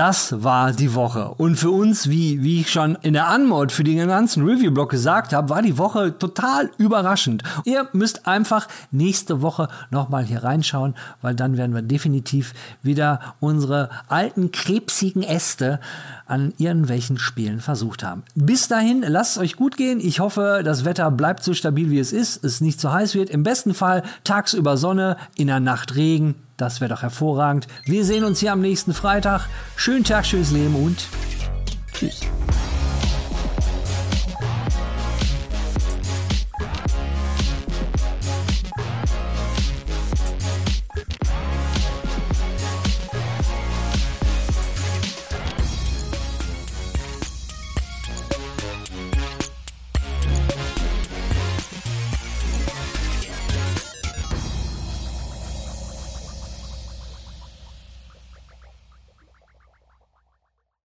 Das war die Woche. Und für uns, wie, wie ich schon in der Anmod für den ganzen Review-Blog gesagt habe, war die Woche total überraschend. Ihr müsst einfach nächste Woche nochmal hier reinschauen, weil dann werden wir definitiv wieder unsere alten krebsigen Äste an irgendwelchen Spielen versucht haben. Bis dahin, lasst es euch gut gehen. Ich hoffe, das Wetter bleibt so stabil, wie es ist, es nicht zu heiß wird. Im besten Fall tagsüber Sonne, in der Nacht Regen. Das wäre doch hervorragend. Wir sehen uns hier am nächsten Freitag. Schönen Tag, schönes Leben und tschüss.